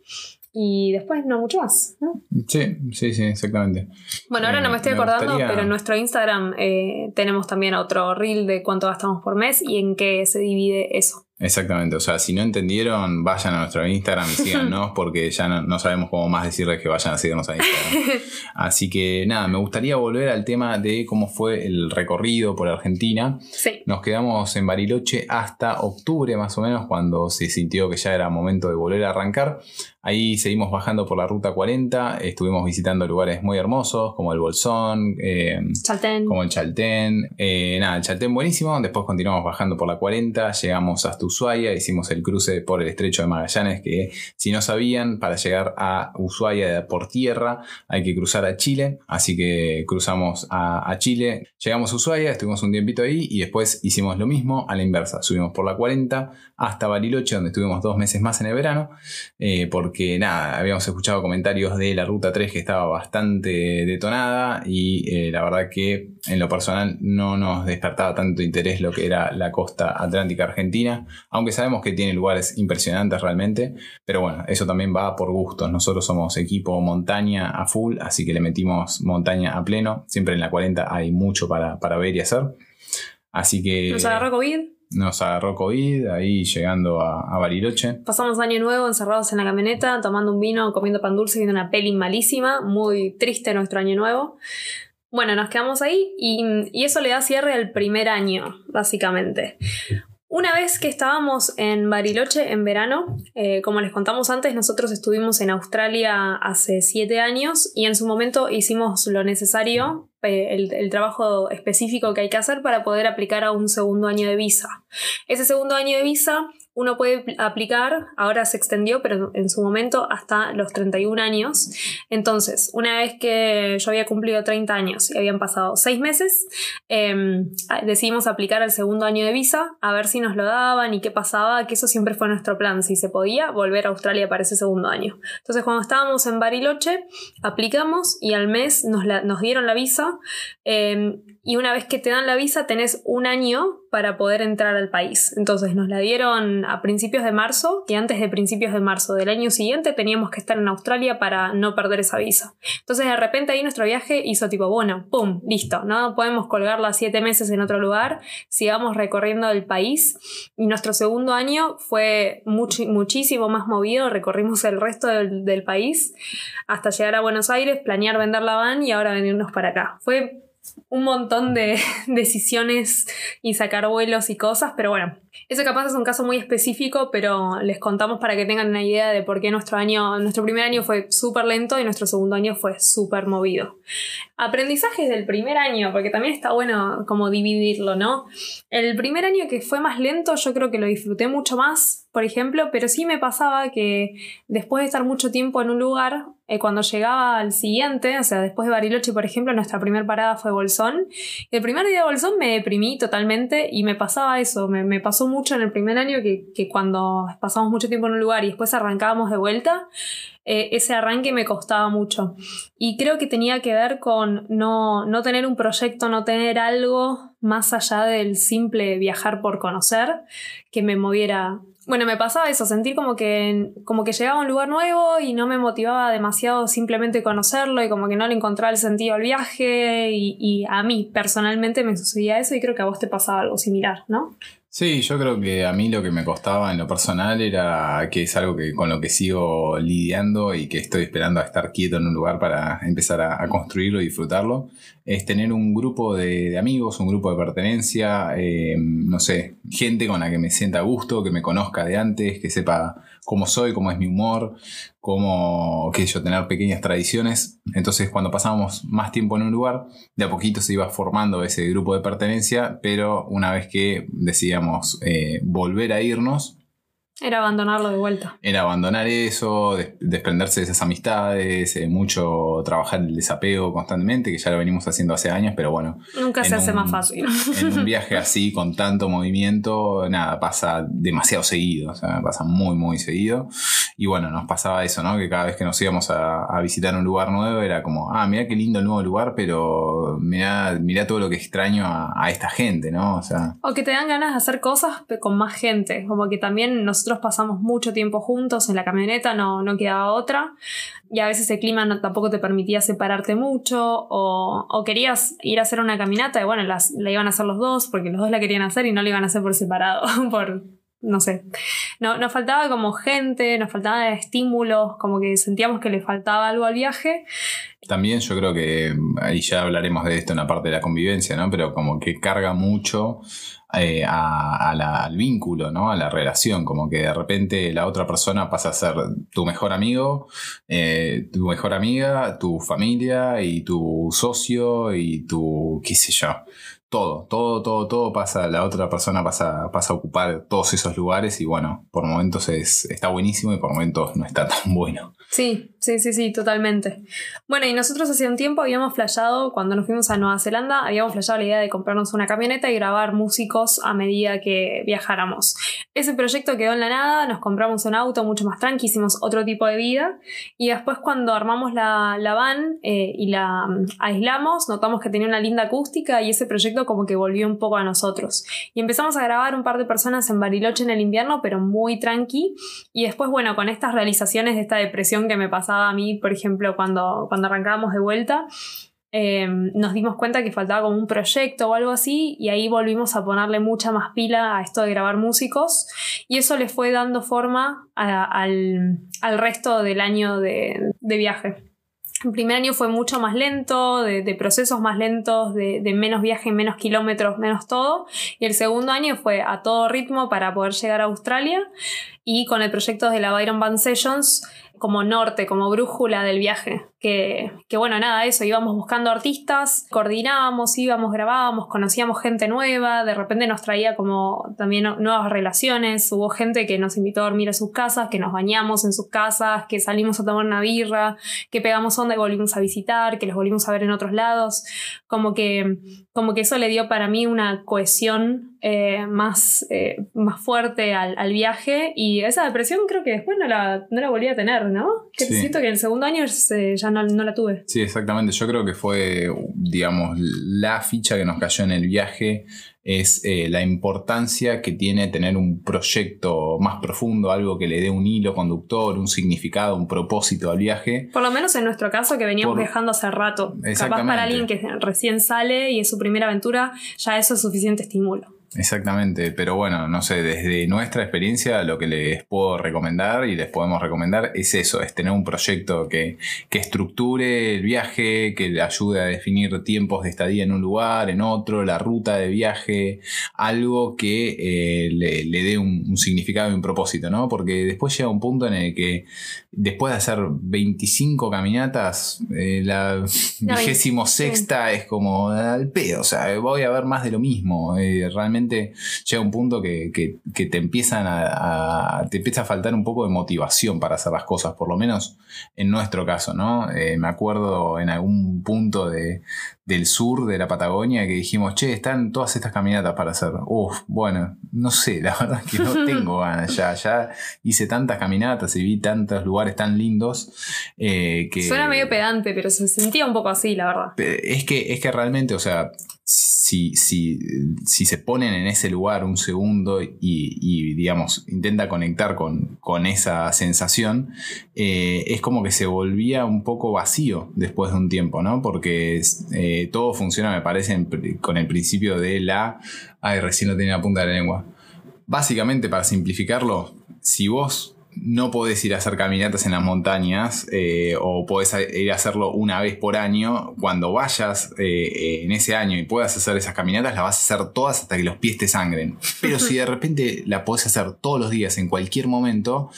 S2: Y después no mucho más, ¿no?
S1: Sí, sí, sí, exactamente.
S2: Bueno, ahora no me estoy
S1: Eh, me
S2: acordando,
S1: gustaría-
S2: pero en nuestro Instagram eh, tenemos también otro reel de cuánto gastamos por mes y en qué se divide eso.
S1: Exactamente, o sea, si no entendieron, vayan a nuestro Instagram y síganos porque ya no, no sabemos cómo más decirles que vayan a seguirnos a Instagram. Así que nada, me gustaría volver al tema de cómo fue el recorrido por Argentina.
S2: Sí.
S1: Nos quedamos en Bariloche hasta octubre más o menos, cuando se sintió que ya era momento de volver a arrancar. Ahí seguimos bajando por la ruta 40, estuvimos visitando lugares muy hermosos como el Bolsón, eh,
S2: Chaltén.
S1: como el Chaltén. Eh, nada, el Chaltén buenísimo. Después continuamos bajando por la 40, llegamos hasta Ushuaia, hicimos el cruce por el estrecho de Magallanes, que si no sabían, para llegar a Ushuaia por tierra hay que cruzar a Chile. Así que cruzamos a, Chile, llegamos a Ushuaia, estuvimos un tiempito ahí y después hicimos lo mismo a la inversa. Subimos por la 40 hasta Bariloche, donde estuvimos dos meses más en el verano. eh, porque nada, habíamos escuchado comentarios de la ruta 3 que estaba bastante detonada y eh, la verdad que en lo personal no nos despertaba tanto interés lo que era la costa atlántica argentina, aunque sabemos que tiene lugares impresionantes realmente, pero bueno, eso también va por gustos. Nosotros somos equipo montaña a full, así que le metimos montaña a pleno. Siempre en la 40 hay mucho para, para ver y hacer. Así que
S2: Nos agarró COVID.
S1: nos agarró COVID ahí llegando a, a Bariloche.
S2: Pasamos año nuevo encerrados en la camioneta, tomando un vino, comiendo pan dulce, viendo una peli malísima. Muy triste nuestro año nuevo. Bueno, nos quedamos ahí y, y eso le da cierre al primer año, básicamente. Una vez que estábamos en Bariloche en verano, eh, como les contamos antes, nosotros estuvimos en Australia hace siete años y en su momento hicimos lo necesario, eh, el, el trabajo específico que hay que hacer para poder aplicar a un segundo año de visa. Ese segundo año de visa uno puede pl- aplicar, ahora se extendió, pero en su momento hasta los 31 años. Entonces, una vez que yo había cumplido 30 años y habían pasado 6 meses, eh, decidimos aplicar al segundo año de visa, a ver si nos lo daban y qué pasaba, que eso siempre fue nuestro plan, si se podía volver a Australia para ese segundo año. Entonces, cuando estábamos en Bariloche, aplicamos y al mes nos, dieron la visa. eh, y una vez que te dan la visa, tenés un año para poder entrar al país. Entonces nos la dieron a principios de marzo y antes de principios de marzo del año siguiente teníamos que estar en Australia para no perder esa visa. Entonces de repente ahí nuestro viaje hizo tipo, bueno, ¡pum! Listo, no podemos colgarla siete meses en otro lugar, sigamos recorriendo el país. Y nuestro segundo año fue muchi- muchísimo más movido, recorrimos el resto del, del país hasta llegar a Buenos Aires, planear vender la van y ahora venirnos para acá. Fue un montón de decisiones y sacar vuelos y cosas, pero bueno, eso capaz es un caso muy específico, pero les contamos para que tengan una idea de por qué nuestro año, nuestro primer año fue súper lento y nuestro segundo año fue súper movido. Aprendizajes del primer año, porque también está bueno como dividirlo, ¿no? El primer año que fue más lento, yo creo que lo disfruté mucho más, por ejemplo, pero sí me pasaba que después de estar mucho tiempo en un lugar, eh, cuando llegaba al siguiente, o sea, después de Bariloche, por ejemplo, nuestra primera parada fue Bolsón. El primer día de Bolsón me deprimí totalmente y me pasaba eso, me, me pasó mucho en el primer año que, que cuando pasamos mucho tiempo en un lugar y después arrancábamos de vuelta, eh, ese arranque me costaba mucho. Y creo que tenía que ver con no, no tener un proyecto, no tener algo más allá del simple viajar por conocer que me moviera. Bueno, me pasaba eso, sentir como que, como que llegaba a un lugar nuevo y no me motivaba demasiado simplemente conocerlo y como que no le encontraba el sentido al viaje y, y a mí personalmente me sucedía eso y creo que a vos te pasaba algo similar, ¿no?
S1: Sí, yo creo que a mí lo que me costaba en lo personal era que es algo que con lo que sigo lidiando y que estoy esperando a estar quieto en un lugar para empezar a, construirlo y disfrutarlo, es tener un grupo de, amigos, un grupo de pertenencia, eh, no sé, gente con la que me sienta a gusto, que me conozca de antes, que sepa cómo soy, cómo es mi humor, cómo, qué tener pequeñas tradiciones. Entonces, cuando pasábamos más tiempo en un lugar, de a poquito se iba formando ese grupo de pertenencia, pero una vez que decidíamos eh, volver a irnos,
S2: era abandonarlo de vuelta.
S1: Era abandonar eso, desprenderse de esas amistades, eh, mucho trabajar el desapego constantemente, que ya lo venimos haciendo hace años, pero bueno.
S2: Nunca se hace más fácil.
S1: En un viaje así, con tanto movimiento, nada, pasa demasiado seguido, o sea, pasa muy, muy seguido. Y bueno, nos pasaba eso, ¿no? Que cada vez que nos íbamos a, visitar un lugar nuevo era como, ah, mira qué lindo el nuevo lugar, pero mira, mira todo lo que extraño a, a esta gente, ¿no? O sea.
S2: O que te dan ganas de hacer cosas con más gente, como que también nosotros pasamos mucho tiempo juntos en la camioneta, no, no quedaba otra. Y a veces el clima tampoco te permitía separarte mucho o, querías ir a hacer una caminata y bueno, la iban a hacer los dos porque los dos la querían hacer y no la iban a hacer por separado, por, no sé. No, nos faltaba como gente, nos faltaba estímulos, como que sentíamos que le faltaba algo al viaje.
S1: También yo creo que, ahí ya hablaremos de esto en la parte de la convivencia, ¿no? Pero como que carga mucho eh, al vínculo, ¿no? A la relación, como que de repente la otra persona pasa a ser tu mejor amigo, eh, tu mejor amiga, tu familia y tu socio y tu, qué sé yo, todo, todo, todo, todo pasa, la otra persona pasa, pasa a ocupar todos esos lugares y bueno, por momentos es, está buenísimo y por momentos no está tan bueno.
S2: Sí, sí, sí, sí, totalmente. Bueno, y nosotros hace un tiempo habíamos flasheado, cuando nos fuimos a Nueva Zelanda, habíamos flasheado la idea de comprarnos una camioneta y grabar músicos a medida que viajáramos. Ese proyecto quedó en la nada, nos compramos un auto mucho más tranqui, hicimos otro tipo de vida y después cuando armamos la, la van eh, y la mm, aislamos, notamos que tenía una linda acústica y ese proyecto como que volvió un poco a nosotros. Y empezamos a grabar un par de personas en Bariloche en el invierno, pero muy tranqui. Y después, bueno, con estas realizaciones de esta depresión que me pasaba a mí, por ejemplo, cuando, cuando arrancábamos de vuelta, eh, nos dimos cuenta que faltaba como un proyecto o algo así y ahí volvimos a ponerle mucha más pila a esto de grabar músicos y eso le fue dando forma al, resto del año de viaje. El primer año fue mucho más lento, de, procesos más lentos, de, de, menos viaje, menos kilómetros, menos todo. Y el segundo año fue a todo ritmo para poder llegar a Australia. Y con el proyecto de la Byron Band Sessions como norte, como brújula del viaje. Que, que, bueno, nada, eso, íbamos buscando artistas, coordinábamos, íbamos, grabábamos, conocíamos gente nueva, de repente nos traía como también nuevas relaciones, hubo gente que nos invitó a dormir a sus casas, que nos bañamos en sus casas, que salimos a tomar una birra, que pegamos onda y volvimos a visitar, que los volvimos a ver en otros lados, como que, como que eso le dio para mí una cohesión eh, más, eh, más fuerte al, al, viaje y esa depresión creo que después no la, no la volví a tener, ¿no? Que siento que en el segundo año ya no, no, la tuve.
S1: Sí, exactamente. Yo creo que fue, digamos, la ficha que nos cayó en el viaje es eh, la importancia que tiene tener un proyecto más profundo, algo que le dé un hilo conductor, un significado, un propósito al viaje.
S2: Por lo menos en nuestro caso que veníamos viajando hace rato. Capaz para alguien que recién sale y es su primera aventura, ya eso es suficiente estímulo.
S1: Exactamente, pero bueno, no sé, desde nuestra experiencia lo que les puedo recomendar y les podemos recomendar es eso, es tener un proyecto que, que estructure el viaje, que le ayude a definir tiempos de estadía en un lugar, en otro, la ruta de viaje, algo que eh, le, dé un, significado y un propósito, ¿no? Porque después llega un punto en el que después de hacer 25 caminatas, eh, la vigésimo sexta es como al pedo, o sea, voy a ver más de lo mismo, eh, realmente llega un punto que, te empiezan a, te empieza a faltar un poco de motivación para hacer las cosas, por lo menos en nuestro caso, ¿no? Eh, me acuerdo en algún punto de, del sur de la Patagonia que dijimos, che, están todas estas caminatas para hacer. Uf, bueno, no sé, la verdad es que no tengo ganas ya. Ya hice tantas caminatas y vi tantos lugares tan lindos eh, que...
S2: Suena medio pedante, pero se sentía un poco así, la verdad.
S1: Es que, es que realmente, o sea, si, si, si, se ponen en ese lugar un segundo y, digamos, intenta conectar con, con esa sensación, eh, es como que se volvía un poco vacío después de un tiempo, ¿no? Porque eh, todo funciona, me parece, con el principio de la... Ay, recién lo tenía la punta de la lengua. Básicamente, para simplificarlo, si vos no podés ir a hacer caminatas en las montañas eh, o podés ir a hacerlo una vez por año, cuando vayas eh, en ese año y puedas hacer esas caminatas, las vas a hacer todas hasta que los pies te sangren. Pero si de repente la podés hacer todos los días, en cualquier momento,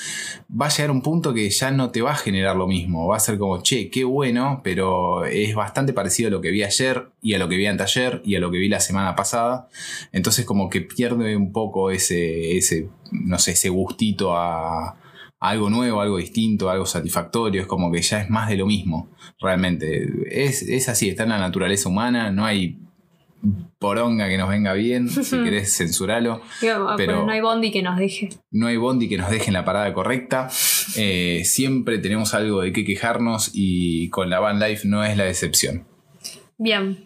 S1: va a llegar un punto que ya no te va a generar lo mismo. Va a ser como, che, qué bueno, pero es bastante parecido a lo que vi ayer y a lo que vi anteayer y a lo que vi la semana pasada. Entonces como que pierde un poco ese, ese no sé, ese gustito a algo nuevo, algo distinto, algo satisfactorio, es como que ya es más de lo mismo, realmente. Es, así, está en la naturaleza humana, no hay poronga que nos venga bien, si querés censuralo.
S2: pero no hay bondi que nos deje.
S1: No hay bondi que nos deje en la parada correcta. Eh, siempre tenemos algo de qué quejarnos y con la van life no es la excepción.
S2: Bien,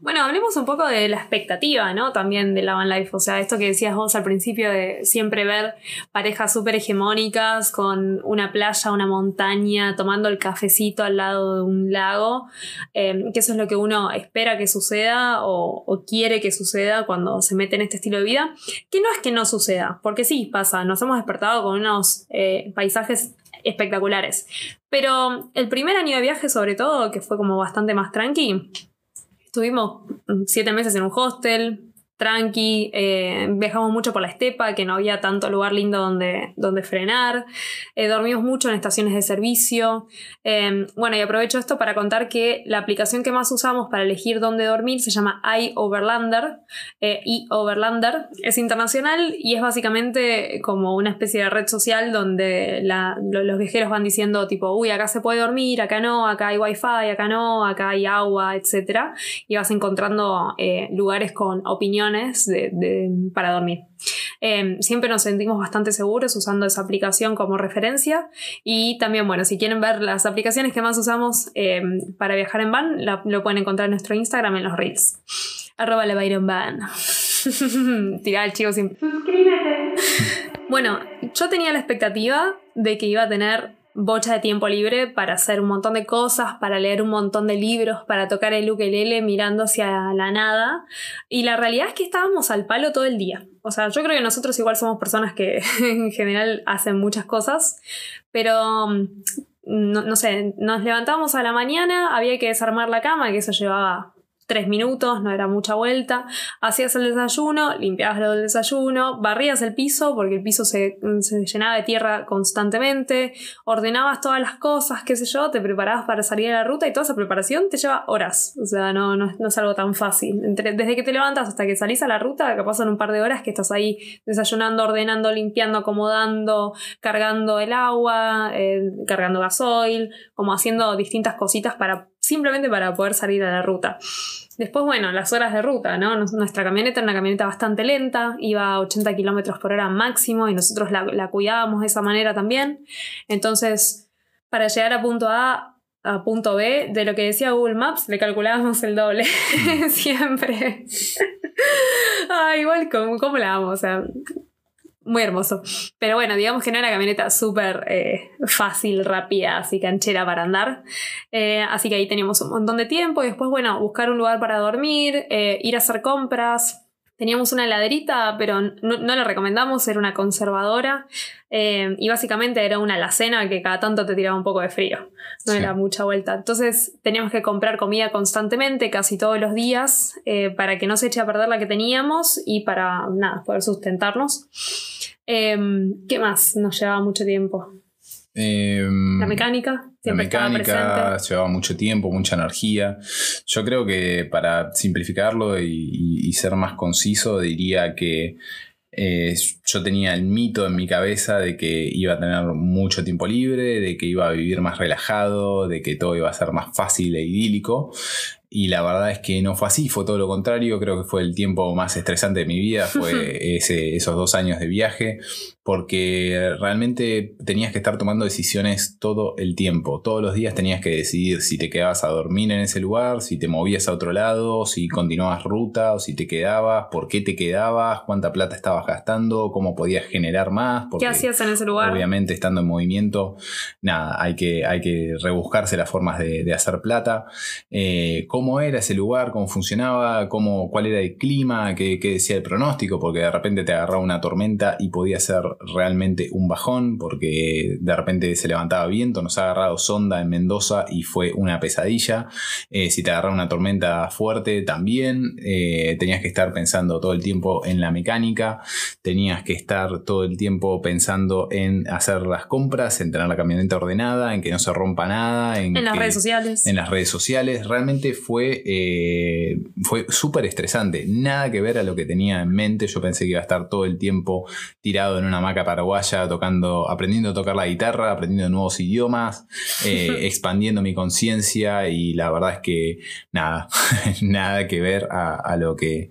S2: bueno, hablemos un poco de la expectativa, ¿no? También de la van life. O sea, esto que decías vos al principio de siempre ver parejas súper hegemónicas con una playa, una montaña, tomando el cafecito al lado de un lago. Em, que eso es lo que uno espera que suceda o, quiere que suceda cuando se mete en este estilo de vida. Que no es que no suceda, porque sí pasa. Nos hemos despertado con unos eh, paisajes espectaculares. Pero el primer año de viaje, sobre todo, que fue como bastante más tranqui, Estuvimos siete meses en un hostel, tranqui, eh, viajamos mucho por la estepa, que no había tanto lugar lindo donde, donde frenar, eh, dormimos mucho en estaciones de servicio. Em, bueno, y aprovecho esto para contar que la aplicación que más usamos para elegir dónde dormir se llama iOverlander, eh, iOverlander, es internacional y es básicamente como una especie de red social donde los viajeros van diciendo tipo, uy, acá se puede dormir, acá no, acá hay wifi, acá no, acá hay agua, etc. Y vas encontrando lugares con opiniones para dormir. Em, siempre nos sentimos bastante seguros usando esa aplicación como referencia y también, bueno, si quieren ver las aplicaciones que más usamos em, para viajar en van, lo pueden encontrar en nuestro Instagram en los reels. Arroba Van. Tirá el chico sin... Suscríbete. Bueno, yo tenía la expectativa de que iba a tener bocha de tiempo libre para hacer un montón de cosas, para leer un montón de libros, para tocar el ukelele mirando hacia la nada. Y la realidad es que estábamos al palo todo el día. O sea, yo creo que nosotros igual somos personas que en general hacen muchas cosas, pero mm, no, no sé, nos levantábamos a la mañana, había que desarmar la cama, que eso llevaba tres minutos, no era mucha vuelta, hacías el desayuno, limpiabas lo del desayuno, barrías el piso porque el piso se, llenaba de tierra constantemente, ordenabas todas las cosas, qué sé yo, te preparabas para salir a la ruta y toda esa preparación te lleva horas, o sea, no, no, es algo tan fácil. desde que te levantas hasta que salís a la ruta, que pasan un par de horas que estás ahí desayunando, ordenando, limpiando, acomodando, cargando el agua, eh, cargando gasoil, como haciendo distintas cositas para simplemente para poder salir a la ruta. Después, bueno, las horas de ruta, ¿no? Nuestra camioneta era una camioneta bastante lenta, iba a 80 kilómetros por hora máximo y nosotros la, cuidábamos de esa manera también. Entonces, para llegar a punto A, a punto B, de lo que decía Google Maps, le calculábamos el doble. Siempre. ah, igual, ¿cómo, ¿cómo la vamos? O sea, muy hermoso. Pero bueno, digamos que no era una camioneta súper eh, fácil, rápida, así canchera para andar. Eh, así que ahí teníamos un montón de tiempo y después, bueno, buscar un lugar para dormir, eh, ir a hacer compras. Teníamos una heladerita, pero no, no la recomendamos, era una conservadora. Eh, y básicamente era una alacena que cada tanto te tiraba un poco de frío. No era mucha vuelta. Entonces teníamos que comprar comida constantemente, casi todos los días, eh, para que no se eche a perder la que teníamos y para nada, poder sustentarnos. Em, ¿Qué más nos llevaba mucho tiempo?
S1: Em,
S2: la mecánica.
S1: La mecánica llevaba mucho tiempo, mucha energía. Yo creo que para simplificarlo y ser más conciso, diría que eh, yo tenía el mito en mi cabeza de que iba a tener mucho tiempo libre, de que iba a vivir más relajado, de que todo iba a ser más fácil e idílico. Y la verdad es que no fue así, fue todo lo contrario, creo que fue el tiempo más estresante de mi vida, fue ese, esos dos años de viaje, porque realmente tenías que estar tomando decisiones todo el tiempo, todos los días tenías que decidir si te quedabas a dormir en ese lugar, si te movías a otro lado, si continuabas ruta o si te quedabas, por qué te quedabas, cuánta plata estabas gastando, cómo podías generar más.
S2: ¿Qué hacías en ese lugar?
S1: Obviamente estando en movimiento, nada, hay que, hay que rebuscarse las formas de, hacer plata. Eh, cómo era ese lugar, cómo funcionaba, cómo, cuál era el clima, qué, decía el pronóstico, porque de repente te agarraba una tormenta y podía ser realmente un bajón, porque de repente se levantaba viento, nos ha agarrado sonda en Mendoza y fue una pesadilla. Eh, si te agarraba una tormenta fuerte también, eh, tenías que estar pensando todo el tiempo en la mecánica, tenías que estar todo el tiempo pensando en hacer las compras, en tener la camioneta ordenada, en que no se rompa nada,
S2: en, las redes sociales.
S1: En las redes sociales, realmente fue fue, eh, fue súper estresante. Nada que ver a lo que tenía en mente. Yo pensé que iba a estar todo el tiempo tirado en una hamaca paraguaya, tocando, aprendiendo a tocar la guitarra, aprendiendo nuevos idiomas, eh, expandiendo mi conciencia y la verdad es que nada, nada que ver a, lo que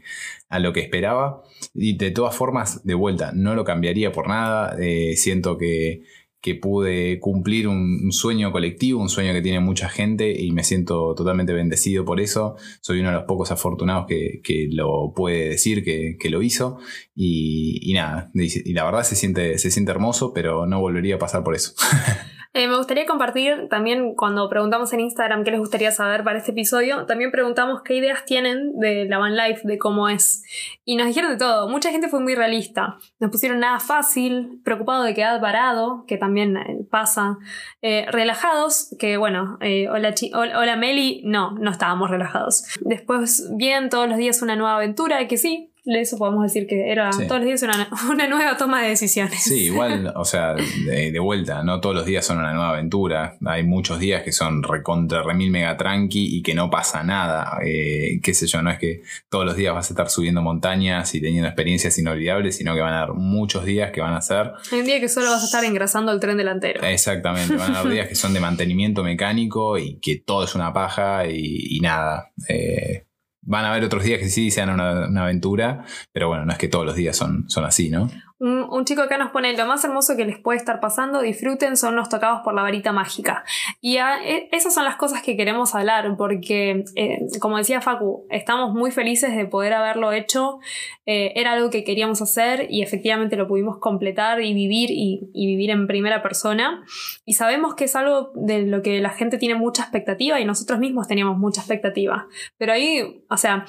S1: a lo que esperaba. Y de todas formas, de vuelta, no lo cambiaría por nada. Eh, siento que que pude cumplir un, sueño colectivo, un sueño que tiene mucha gente y me siento totalmente bendecido por eso. Soy uno de los pocos afortunados que, lo puede decir que, lo hizo y, nada, y la verdad se siente, se siente hermoso, pero no volvería a pasar por eso.
S2: Eh, me gustaría compartir también cuando preguntamos en Instagram qué les gustaría saber para este episodio, también preguntamos qué ideas tienen de la van life, de cómo es. Y nos dijeron de todo, mucha gente fue muy realista. Nos pusieron nada fácil, preocupado de quedar parado, que también eh, pasa, eh, relajados, que bueno, hola, hola Meli, no, no estábamos relajados. Después bien, todos los días una nueva aventura, que sí, eso podemos decir que era todos los días una, nueva toma de decisiones.
S1: Sí, igual, o sea, de, vuelta, no todos los días son una nueva aventura. Hay muchos días que son recontra remil mega tranqui y que no pasa nada. Eh, qué sé yo, no es que todos los días vas a estar subiendo montañas y teniendo experiencias inolvidables, sino que van a haber muchos días que van a ser.
S2: Hay un día que solo vas a estar engrasando el tren delantero.
S1: Exactamente, van a haber días que son de mantenimiento mecánico y que todo es una paja y, nada. Eh, van a haber otros días que sí sean una, aventura, pero bueno, no es que todos los días son, son así, ¿no?
S2: Un, chico acá nos pone lo más hermoso que les puede estar pasando, disfruten, son los tocados por la varita mágica. Y e, esas son las cosas que queremos hablar, porque, eh, como decía Facu, estamos muy felices de poder haberlo hecho. Eh, era algo que queríamos hacer y efectivamente lo pudimos completar y vivir y, vivir en primera persona. Y sabemos que es algo de lo que la gente tiene mucha expectativa y nosotros mismos teníamos mucha expectativa. Pero ahí, o sea,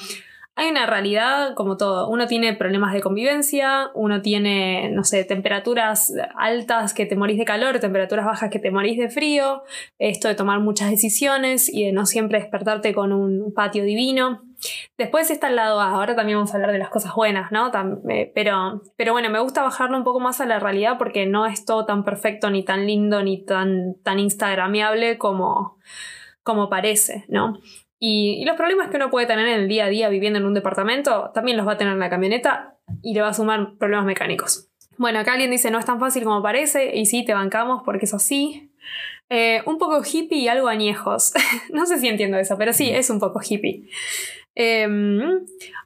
S2: hay una realidad como todo. Uno tiene problemas de convivencia, uno tiene, no sé, temperaturas altas que te morís de calor, temperaturas bajas que te morís de frío, esto de tomar muchas decisiones y de no siempre despertarte con un patio divino. Después está el lado A, ahora también vamos a hablar de las cosas buenas, ¿no? Eh, pero, pero bueno, me gusta bajarlo un poco más a la realidad porque no es todo tan perfecto, ni tan lindo, ni tan, tan instagramiable como, como parece, ¿no? Y, los problemas que uno puede tener en el día a día viviendo en un departamento, también los va a tener en la camioneta y le va a sumar problemas mecánicos. Bueno, acá alguien dice, no es tan fácil como parece, y sí, te bancamos porque es así. Eh, un poco hippie y algo añejos. no sé si entiendo eso, pero sí, es un poco hippie. Em,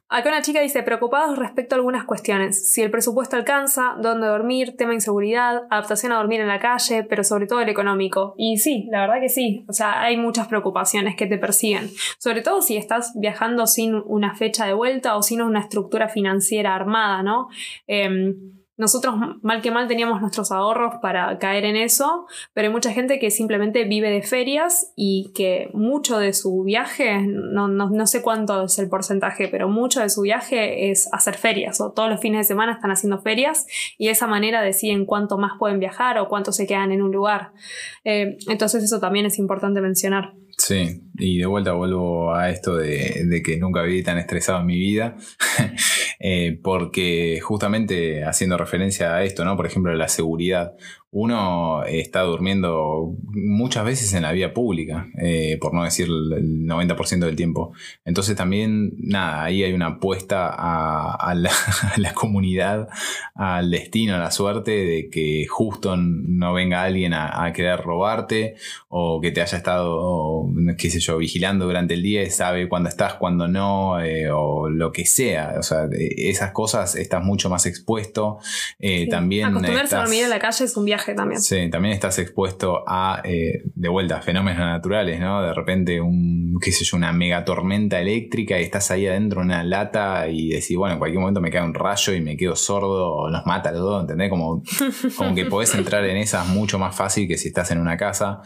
S2: acá una chica dice, preocupados respecto a algunas cuestiones. Si el presupuesto alcanza, dónde dormir, tema inseguridad, adaptación a dormir en la calle, pero sobre todo el económico. Y sí, la verdad que sí. O sea, hay muchas preocupaciones que te persiguen. Sobre todo si estás viajando sin una fecha de vuelta o sin una estructura financiera armada, ¿no? Em, nosotros mal que mal teníamos nuestros ahorros para caer en eso, pero hay mucha gente que simplemente vive de ferias y que mucho de su viaje, no, no, sé cuánto es el porcentaje, pero mucho de su viaje es hacer ferias o todos los fines de semana están haciendo ferias y de esa manera deciden cuánto más pueden viajar o cuánto se quedan en un lugar. Eh, entonces eso también es importante mencionar.
S1: Sí, y de vuelta vuelvo a esto de, que nunca viví tan estresado en mi vida, eh, porque justamente haciendo referencia a esto, ¿no? Por ejemplo, la seguridad. Uno está durmiendo muchas veces en la vía pública, eh, por no decir el 90% del tiempo. Entonces también, nada, ahí hay una apuesta a, la, comunidad, al destino, a la suerte de que justo no venga alguien a, querer robarte o que te haya estado, qué sé yo, vigilando durante el día y sabe cuándo estás, cuándo no, eh, o lo que sea. O sea, esas cosas estás mucho más expuesto. Eh, también
S2: Acostumbrarse a dormir en la calle es un viaje también.
S1: Sí, también estás expuesto a, eh, de vuelta, fenómenos naturales, ¿no? De repente, un, qué sé yo, una mega tormenta eléctrica y estás ahí adentro de una lata y decís, bueno, en cualquier momento me cae un rayo y me quedo sordo o nos mata los dos, ¿entendés? Como, como que podés entrar en esas mucho más fácil que si estás en una casa.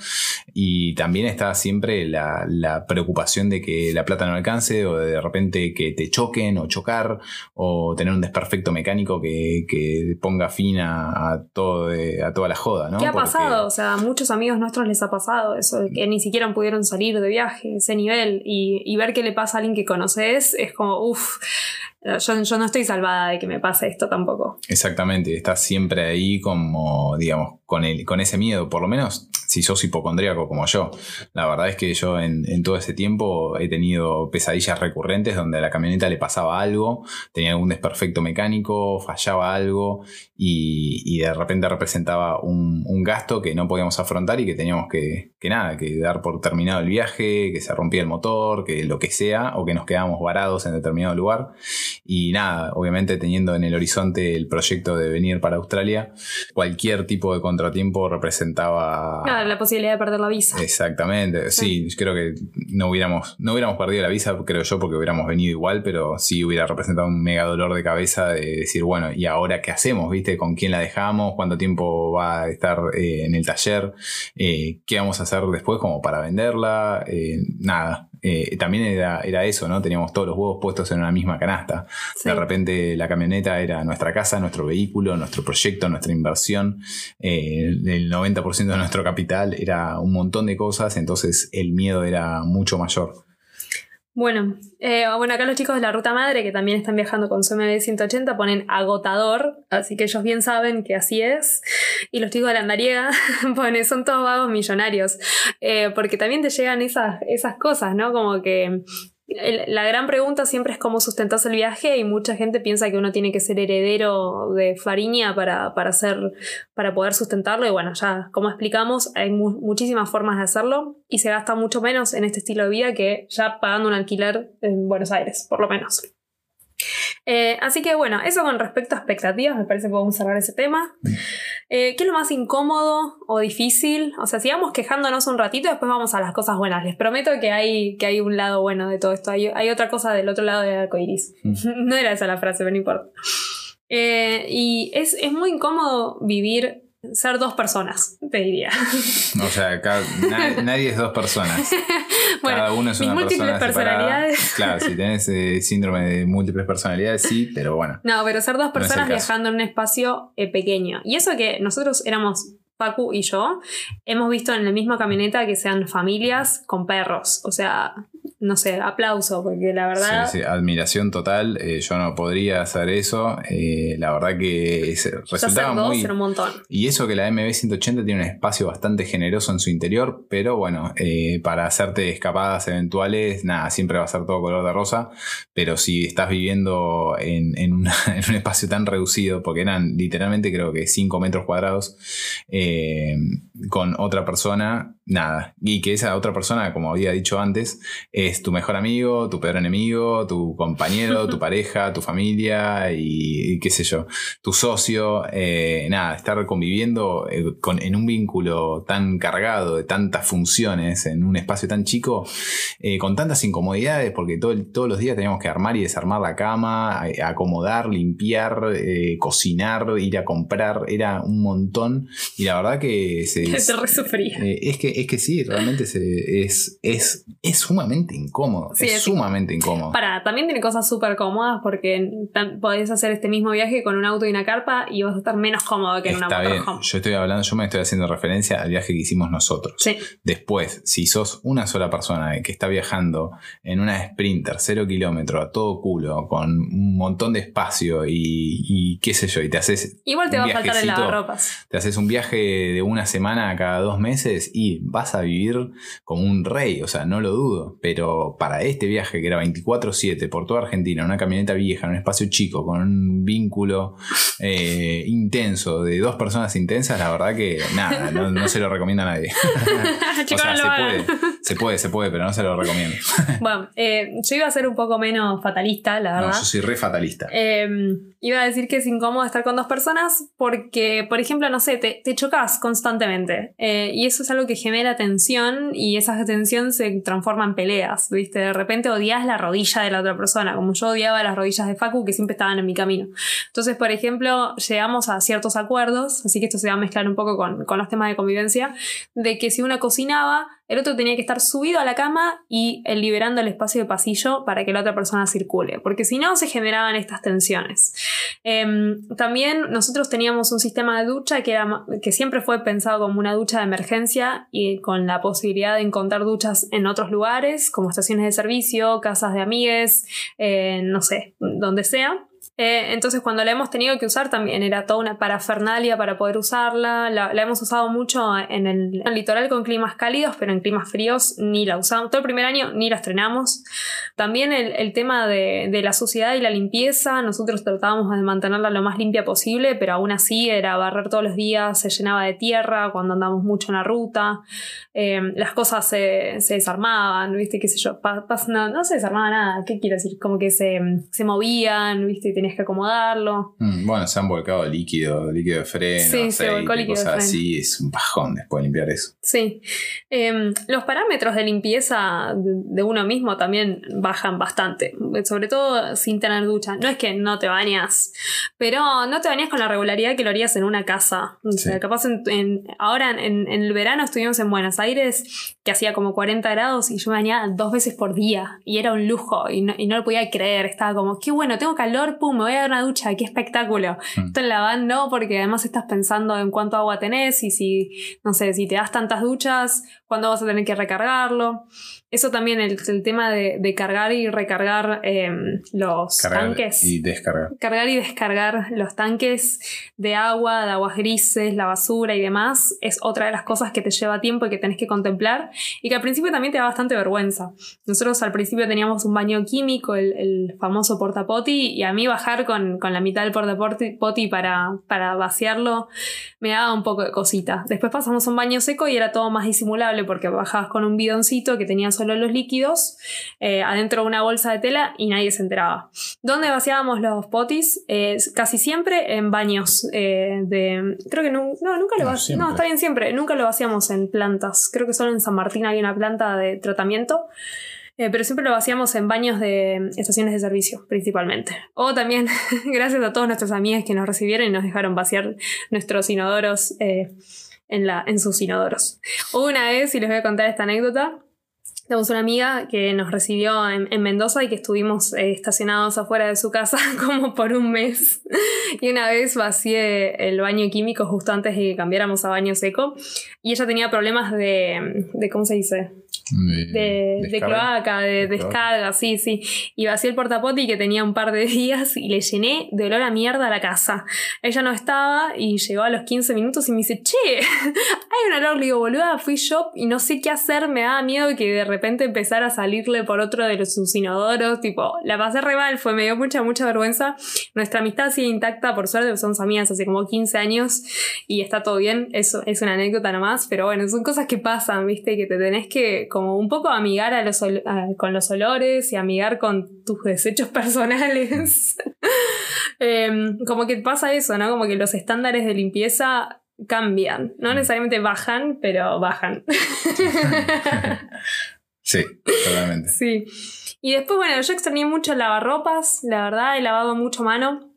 S1: Y también está siempre la, preocupación de que la plata no alcance o de repente que te choquen o chocar o tener un desperfecto mecánico que, ponga fin a, todo, a toda la joda, ¿no?
S2: ¿Qué ha pasado? O sea, a muchos amigos nuestros les ha pasado eso, de que ni siquiera pudieron salir de viaje, ese nivel, y, y ver qué le pasa a alguien que conoces es como, uff, yo, yo, no estoy salvada de que me pase esto tampoco.
S1: Exactamente, estás siempre ahí como, digamos, con, el, con ese miedo, por lo menos si sos hipocondríaco como yo. La verdad es que yo en, todo ese tiempo he tenido pesadillas recurrentes donde a la camioneta le pasaba algo, tenía algún desperfecto mecánico, fallaba algo y, de repente representaba un, gasto que no podíamos afrontar y que teníamos que, que, nada, que dar por terminado el viaje, que se rompía el motor, que lo que sea, o que nos quedábamos varados en determinado lugar. Y nada, obviamente teniendo en el horizonte el proyecto de venir para Australia, cualquier tipo de contratiempo representaba
S2: la posibilidad de perder la visa.
S1: Exactamente, sí, creo que no hubiéramos, no hubiéramos perdido la visa, creo yo, porque hubiéramos venido igual, pero sí hubiera representado un mega dolor de cabeza de decir, bueno, ¿y ahora qué hacemos? ¿Viste? ¿Con quién la dejamos? ¿Cuánto tiempo va a estar eh, en el taller? Eh, ¿Qué vamos a hacer después como para venderla? Eh, nada, eh, también era, era, eso, ¿no? Teníamos todos los huevos puestos en una misma canasta. De repente la camioneta era nuestra casa, nuestro vehículo, nuestro proyecto, nuestra inversión. Eh, el 90% de nuestro capital era un montón de cosas, entonces el miedo era mucho mayor.
S2: Bueno, eh, bueno, acá los chicos de la Ruta Madre, que también están viajando con su MD 180, ponen agotador, así que ellos bien saben que así es. Y los chicos de la Andariega ponen, son todos vagos millonarios, eh, porque también te llegan esas, esas cosas, ¿no? Como que la gran pregunta siempre es cómo sustentas el viaje y mucha gente piensa que uno tiene que ser heredero de Fariña para, para, hacer, para poder sustentarlo y bueno, ya como explicamos hay muchísimas formas de hacerlo y se gasta mucho menos en este estilo de vida que ya pagando un alquiler en Buenos Aires, por lo menos. Eh, así que bueno, eso con respecto a expectativas, me parece que podemos cerrar ese tema. Eh, ¿Qué es lo más incómodo o difícil? O sea, sigamos quejándonos un ratito y después vamos a las cosas buenas. Les prometo que hay, que hay un lado bueno de todo esto. Hay, hay otra cosa del otro lado del arco iris. Mm. no era esa la frase, pero no importa. Eh, y es, es muy incómodo vivir ser dos personas, te diría.
S1: O sea, nadie, es dos personas. Cada uno es una múltiples personalidades. Claro, si tenés eh, síndrome de múltiples personalidades, sí, pero bueno.
S2: No, pero ser dos personas viajando en un espacio eh, pequeño. Y eso que nosotros éramos Pacu y yo, hemos visto en la misma camioneta que sean familias con perros. O sea, no sé, aplauso, porque la verdad...
S1: Sí, sí, admiración total. Eh, yo no podría hacer eso. Eh, la verdad que resultaba muy...
S2: un montón.
S1: Y eso que la MB180 tiene un espacio bastante generoso en su interior, pero bueno, eh, para hacerte escapadas eventuales, nada, siempre va a ser todo color de rosa. Pero si estás viviendo en, en, un espacio tan reducido, porque eran literalmente creo que 5 metros cuadrados, con otra persona, nada. Y que esa otra persona, como había dicho antes, es tu mejor amigo, tu peor enemigo, tu compañero, tu pareja, tu familia y, qué sé yo, tu socio. Eh, nada, estar conviviendo eh, en un vínculo tan cargado de tantas funciones en un espacio tan chico, eh, con tantas incomodidades, porque todos los días teníamos que armar y desarmar la cama, acomodar, limpiar, cocinar, ir a comprar, era un montón. Y la verdad que se...
S2: se resufría.
S1: es que es que sí, realmente es, es, es sumamente incómodo.
S2: Sí,
S1: es,
S2: es
S1: sumamente incómodo.
S2: Para, también tiene cosas súper cómodas porque tan- podés hacer este mismo viaje con un auto y una carpa y vas a estar menos cómodo que en
S1: Está
S2: una
S1: bien.
S2: motorhome.
S1: Yo estoy hablando, yo me estoy haciendo referencia al viaje que hicimos nosotros.
S2: Sí,
S1: Después, si sos una sola persona que está viajando en una Sprinter, cero kilómetros, a todo culo, con un montón de espacio y, y qué sé yo, y te haces,
S2: igual te va a faltar el lavarropas.
S1: te haces un viaje de una semana cada dos meses y vas a vivir como un rey, o sea, no lo dudo. Pero para este viaje que era 24-7 por toda Argentina, una camioneta vieja, en un espacio chico, con un vínculo eh, intenso de dos personas intensas, la verdad que nada, no, no se lo recomienda a nadie. o sea, se puede, se puede, se puede, pero no se lo recomiendo.
S2: Bueno, eh, yo iba a ser un poco menos fatalista, la
S1: No,
S2: verdad.
S1: yo soy re fatalista.
S2: Eh, iba a decir que es incómodo estar con dos personas porque, por ejemplo, no sé, te, te chocas constantemente Eh, y eso es algo que genera tensión y esa tensión se transforma en peleas, ¿viste? De repente odias la rodilla de la otra persona, como yo odiaba las rodillas de Facu que siempre estaban en mi camino. Entonces, por ejemplo, llegamos a ciertos acuerdos, así que esto se va a mezclar un poco con, con los temas de convivencia, de que si uno cocinaba, el otro tenía que estar subido a la cama y eh, liberando el espacio de pasillo para que la otra persona circule, porque si no se generaban estas tensiones. Em, también nosotros teníamos un sistema de ducha que, era, que siempre fue pensado como una ducha de emergencia y con la posibilidad de encontrar duchas en otros lugares, como estaciones de servicio, casas de amigues, eh, no sé, donde sea. Eh, entonces cuando la hemos tenido que usar también era toda una parafernalia para poder usarla. La, la hemos usado mucho en el, en el litoral con climas cálidos, pero en climas fríos ni la usamos. Todo el primer año ni la estrenamos. También el, el tema de, de la suciedad y la limpieza, nosotros tratábamos de mantenerla lo más limpia posible, pero aún así era barrer todos los días, se llenaba de tierra cuando andamos mucho en la ruta, eh, las cosas se, se desarmaban, viste, qué sé yo, pa- pas- no, no se desarmaba nada, ¿qué quiero decir? Como que se, se movían, viste, y tenías que acomodarlo.
S1: Mm, Bueno, se han volcado líquido, líquido de freno,
S2: Sí, se
S1: aceite,
S2: volcó líquido de
S1: cosas
S2: freno.
S1: así. Es un bajón después de limpiar eso.
S2: Sí. Em, los parámetros de limpieza de de uno mismo también bajan bastante, sobre todo sin tener ducha. No es que no te bañas, pero no te bañas con la regularidad que lo harías en una casa. O sea,
S1: Sí.
S2: capaz en, en- ahora en, en el verano estuvimos en Buenos Aires, que hacía como 40 grados y yo me bañaba dos veces por día y era un lujo y no, y no lo podía creer. Estaba como, qué bueno, tengo calor, pum, me voy a dar una ducha, qué espectáculo.
S1: Mm.
S2: Esto en la van no, porque además estás pensando en cuánto agua tenés y si, no sé, si te das tantas duchas, cuándo vas a tener que recargarlo. Eso también, el, el tema de, de cargar y recargar em, los
S1: Cargar
S2: tanques.
S1: y descargar.
S2: Cargar y descargar los tanques de agua, de aguas grises, la basura y demás, es otra de las cosas que te lleva tiempo y que tenés que contemplar y que al principio también te da bastante vergüenza. Nosotros al principio teníamos un baño químico, el, el famoso portapoti, y a mí bajar con, con la mitad del portapoti para, para vaciarlo me daba un poco de cosita. Después pasamos a un baño seco y era todo más disimulable porque bajabas con un bidoncito que tenía solo los líquidos eh, adentro de una bolsa de tela y nadie se enteraba. ¿Dónde vaciábamos los potis? Eh, casi siempre en baños eh, de... Creo que no, no, nunca lo
S1: No,
S2: vaciamos. No, está bien siempre. Nunca lo vaciamos en plantas. Creo que solo en San Martín hay una planta de tratamiento. Eh, pero siempre lo vaciamos en baños de estaciones de servicio, principalmente. O también, gracias a todos nuestros amigos que nos recibieron y nos dejaron vaciar nuestros inodoros eh, en, la, en sus inodoros. Una vez, y les voy a contar esta anécdota, tenemos una amiga que nos recibió en, en Mendoza y que estuvimos eh, estacionados afuera de su casa como por un mes. Y una vez vacié el baño químico justo antes de que cambiáramos a baño seco. Y ella tenía problemas de, de ¿cómo se dice? De, de
S1: descarga.
S2: cloaca, de,
S1: De
S2: descarga, sí, sí. Y vacié el portapoti que tenía un par de días y le llené de olor a mierda a la casa. Ella no estaba y llegó a los 15 minutos y me dice, che, hay un olor. Le digo, boluda, fui yo y no sé qué hacer, me daba miedo que de repente empezara a salirle por otro de los sus inodoros. Tipo, la pasé re mal, fue, me dio mucha, mucha vergüenza. Nuestra amistad sigue intacta, por suerte, somos amigas hace como 15 años y está todo bien. Eso es una anécdota nomás, pero bueno, son cosas que pasan, viste, que te tenés que como un poco amigar a los a- con los olores y amigar con tus desechos personales. Em, como que pasa eso, ¿no? Como que los estándares de limpieza cambian. No necesariamente bajan, pero bajan.
S1: Sí, totalmente.
S2: Sí. Y después, bueno, yo extrañé mucho el lavarropas, la verdad, he lavado mucho mano.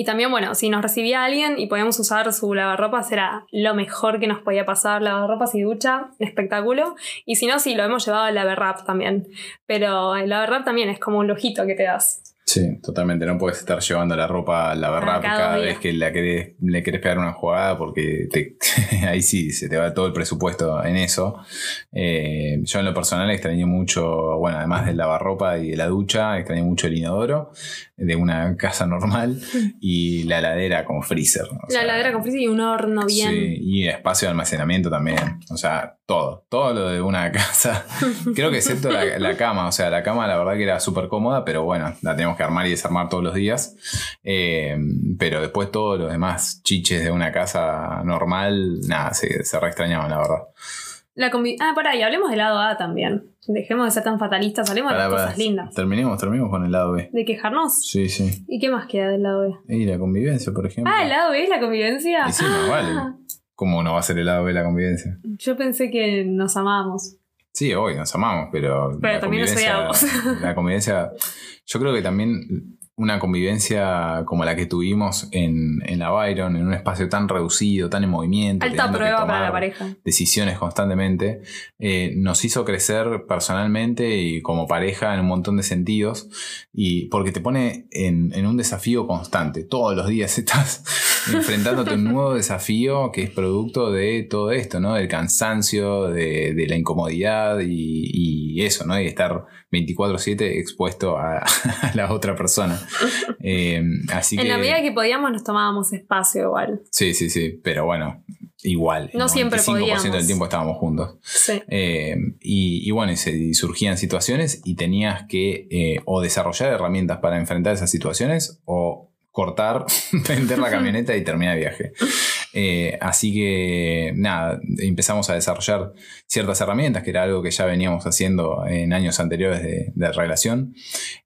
S2: Y también, bueno, si nos recibía alguien y podíamos usar su lavarropas, era lo mejor que nos podía pasar. Lavarropas y ducha, espectáculo. Y si no, sí, lo hemos llevado al lavarrap también. Pero el lavarrap también es como un lujito que te das.
S1: Sí, totalmente. No puedes estar llevando la ropa a la verdad
S2: cada
S1: vez que la querés, le querés pegar una jugada porque te- ahí sí se te va todo el presupuesto en eso. Eh, yo en lo personal extrañé mucho, bueno, además del lavarropa y de la ducha, extrañé mucho el inodoro de una casa normal y la heladera como freezer. o
S2: La heladera con freezer y un horno bien.
S1: Sí, y espacio de almacenamiento también. O sea, todo. Todo lo de una casa. Creo que excepto la, la cama. O sea, la cama la verdad que era súper cómoda, pero bueno, la tenemos que armar y desarmar todos los días. Eh, pero después todos los demás chiches de una casa normal, nada, se, se re extrañaban, la verdad.
S2: La ah, pará, y hablemos del lado A también. Dejemos de ser tan fatalistas, hablemos de las cosas lindas.
S1: Terminemos, terminemos con el lado B.
S2: De quejarnos.
S1: Sí, sí.
S2: ¿Y qué más queda del lado B?
S1: Y la convivencia, por ejemplo.
S2: Ah, el lado B es la convivencia.
S1: Y sí, más vale.
S2: Ah,
S1: ¿Cómo no va a ser el lado B la convivencia?
S2: Yo pensé que nos amábamos.
S1: Sí, hoy nos amamos, pero.
S2: Pero
S1: la
S2: también nos
S1: convivencia- La convivencia. Yo creo que también una convivencia como la que tuvimos en, en la Byron, en un espacio tan reducido, tan en movimiento.
S2: Alta prueba para la pareja.
S1: Decisiones constantemente, eh, nos hizo crecer personalmente y como pareja en un montón de sentidos. Y porque te pone en, en un desafío constante. Todos los días estás enfrentándote a un nuevo desafío que es producto de todo esto, ¿no? Del cansancio, de, de la incomodidad y, y eso, ¿no? Y estar 24/7 expuesto a, a la otra persona. Eh, así
S2: En
S1: que...
S2: la medida que podíamos nos tomábamos espacio igual.
S1: Sí, sí, sí, pero bueno, igual.
S2: No siempre
S1: 95%
S2: podíamos.
S1: del tiempo estábamos juntos.
S2: Sí.
S1: Eh, y, y bueno, y se y surgían situaciones y tenías que eh, o desarrollar herramientas para enfrentar esas situaciones o cortar, vender la camioneta y terminar el viaje. Eh, así que nada, empezamos a desarrollar ciertas herramientas, que era algo que ya veníamos haciendo en años anteriores de, de relación,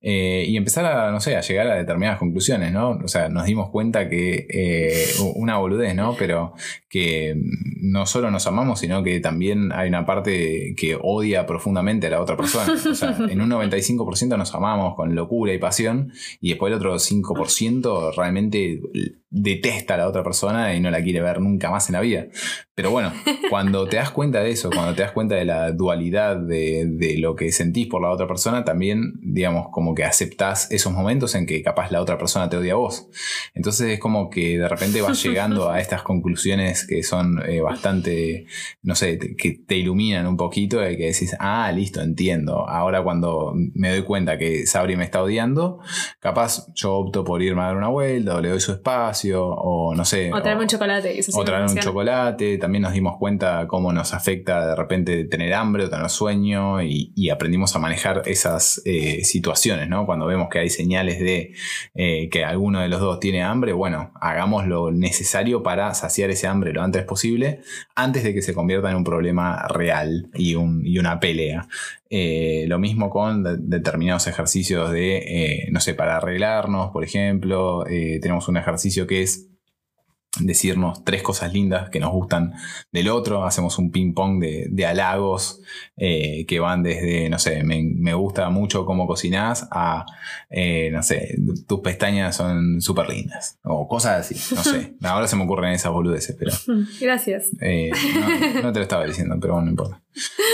S1: eh, y empezar a, no sé, a llegar a determinadas conclusiones, ¿no? O sea, nos dimos cuenta que eh, una boludez, ¿no? Pero que no solo nos amamos, sino que también hay una parte que odia profundamente a la otra persona. O sea, en un 95% nos amamos con locura y pasión, y después el otro 5% realmente detesta a la otra persona y no la quiere ver nunca más en la vida. Pero bueno, cuando te das cuenta de eso, cuando te das cuenta de la dualidad de, de lo que sentís por la otra persona, también, digamos, como que aceptás esos momentos en que capaz la otra persona te odia a vos. Entonces es como que de repente vas llegando a estas conclusiones que son eh, bastante, no sé, te- que te iluminan un poquito y que decís, ah, listo, entiendo. Ahora cuando me doy cuenta que Sabri me está odiando, capaz yo opto por irme a dar una vuelta o le doy su espacio o no sé.
S2: O traerme un chocolate. Eso sí
S1: O traer un chocolate, también nos dimos cuenta cómo nos afecta de repente tener hambre o tener sueño y, y aprendimos a manejar esas eh, situaciones, ¿no? Cuando vemos que hay señales de eh, que alguno de los dos tiene hambre, bueno, hagamos lo necesario para saciar ese hambre lo antes posible, antes de que se convierta en un problema real y, un- y una pelea. Eh, lo mismo con de- determinados ejercicios de, eh, no sé, para arreglarnos, por ejemplo, eh, tenemos un ejercicio que es decirnos tres cosas lindas que nos gustan del otro, hacemos un ping pong de, de halagos eh, que van desde, no sé, me, me gusta mucho cómo cocinás a, eh, no sé, tus pestañas son súper lindas o cosas así, no sé, ahora se me ocurren esas boludeces, pero
S2: Gracias.
S1: eh, no, no te lo estaba diciendo, pero bueno, no importa.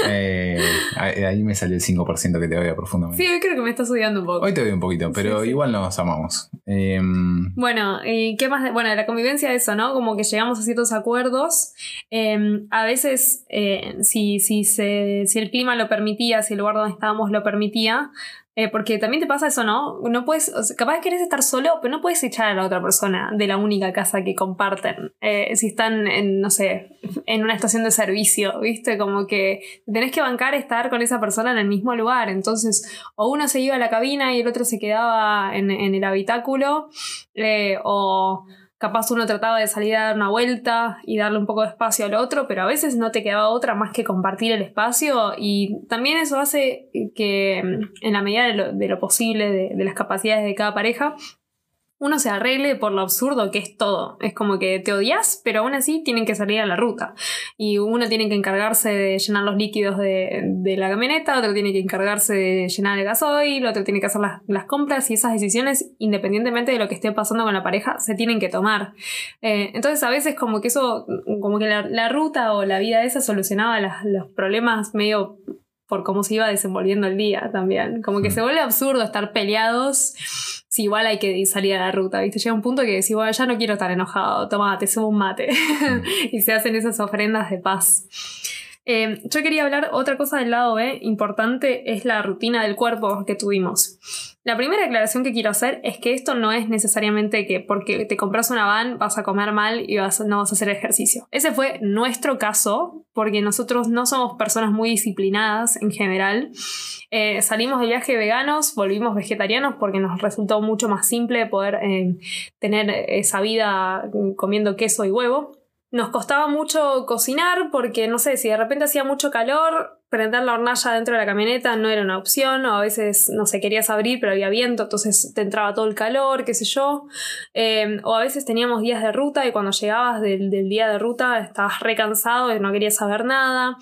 S1: Eh, ahí me salió el 5% que te odia profundamente.
S2: Sí, hoy creo que me estás odiando un poco.
S1: Hoy te doy un poquito, pero
S2: Sí, sí.
S1: igual nos amamos. Em,
S2: Bueno, ¿y qué más? de- bueno, la convivencia, eso, ¿no? Como que llegamos a ciertos acuerdos. Eh, a veces, eh, si, si, se, si el clima lo permitía, si el lugar donde estábamos lo permitía, eh, porque también te pasa eso, ¿no? No puedes, o capaz querés estar solo, pero no puedes echar a la otra persona de la única casa que comparten. Eh, si están en, no sé, en una estación de servicio, ¿viste? Como que tenés que bancar estar con esa persona en el mismo lugar. Entonces, o uno se iba a la cabina y el otro se quedaba en, en el habitáculo, eh, o capaz uno trataba de salir a dar una vuelta y darle un poco de espacio al otro, pero a veces no te quedaba otra más que compartir el espacio y también eso hace que en la medida de lo, de lo posible, de, de las capacidades de cada pareja, uno se arregle por lo absurdo que es todo. Es como que te odias, pero aún así tienen que salir a la ruta. Y uno tiene que encargarse de llenar los líquidos de, la camioneta, otro tiene que encargarse de llenar el gasoil, otro tiene que hacer las, compras y esas decisiones, independientemente de lo que esté pasando con la pareja, se tienen que tomar. Eh, entonces a veces como que eso, como que la, ruta o la vida esa solucionaba los problemas medio por cómo se iba desenvolviendo el día también. Como que se vuelve absurdo estar peleados si igual hay que salir a la ruta, ¿viste? Llega un punto que decís, bueno, ya no quiero estar enojado, toma, te subo un mate. Mm. y se hacen esas ofrendas de paz. Eh, yo quería hablar otra cosa del lado B, importante, es la rutina del cuerpo que tuvimos. La primera aclaración que quiero hacer es que esto no es necesariamente que porque te compras una van vas a comer mal y vas, no vas a hacer ejercicio. Ese fue nuestro caso, porque nosotros no somos personas muy disciplinadas en general. Eh, salimos de viaje veganos, volvimos vegetarianos porque nos resultó mucho más simple poder eh, tener esa vida comiendo queso y huevo. Nos costaba mucho cocinar porque, no sé, si de repente hacía mucho calor, prender la hornalla dentro de la camioneta no era una opción, o a veces, no sé, querías abrir pero había viento, entonces te entraba todo el calor, qué sé yo. Em, o a veces teníamos días de ruta y cuando llegabas del, día de ruta estabas recansado y no querías saber nada.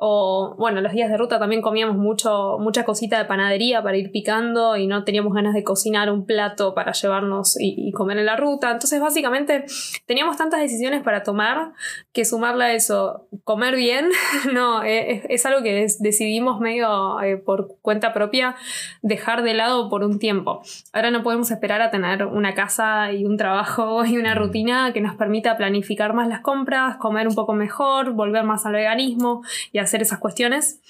S2: O bueno, los días de ruta también comíamos mucho, mucha cosita de panadería para ir picando y no teníamos ganas de cocinar un plato para llevarnos y, comer en la ruta. Entonces básicamente teníamos tantas decisiones para tomar que sumarle a eso, comer bien, no, es, es algo que decidimos medio eh, por cuenta propia dejar de lado por un tiempo. Ahora no podemos esperar a tener una casa y un trabajo y una rutina que nos permita planificar más las compras, comer un poco mejor, volver más al veganismo y hacer esas cuestiones.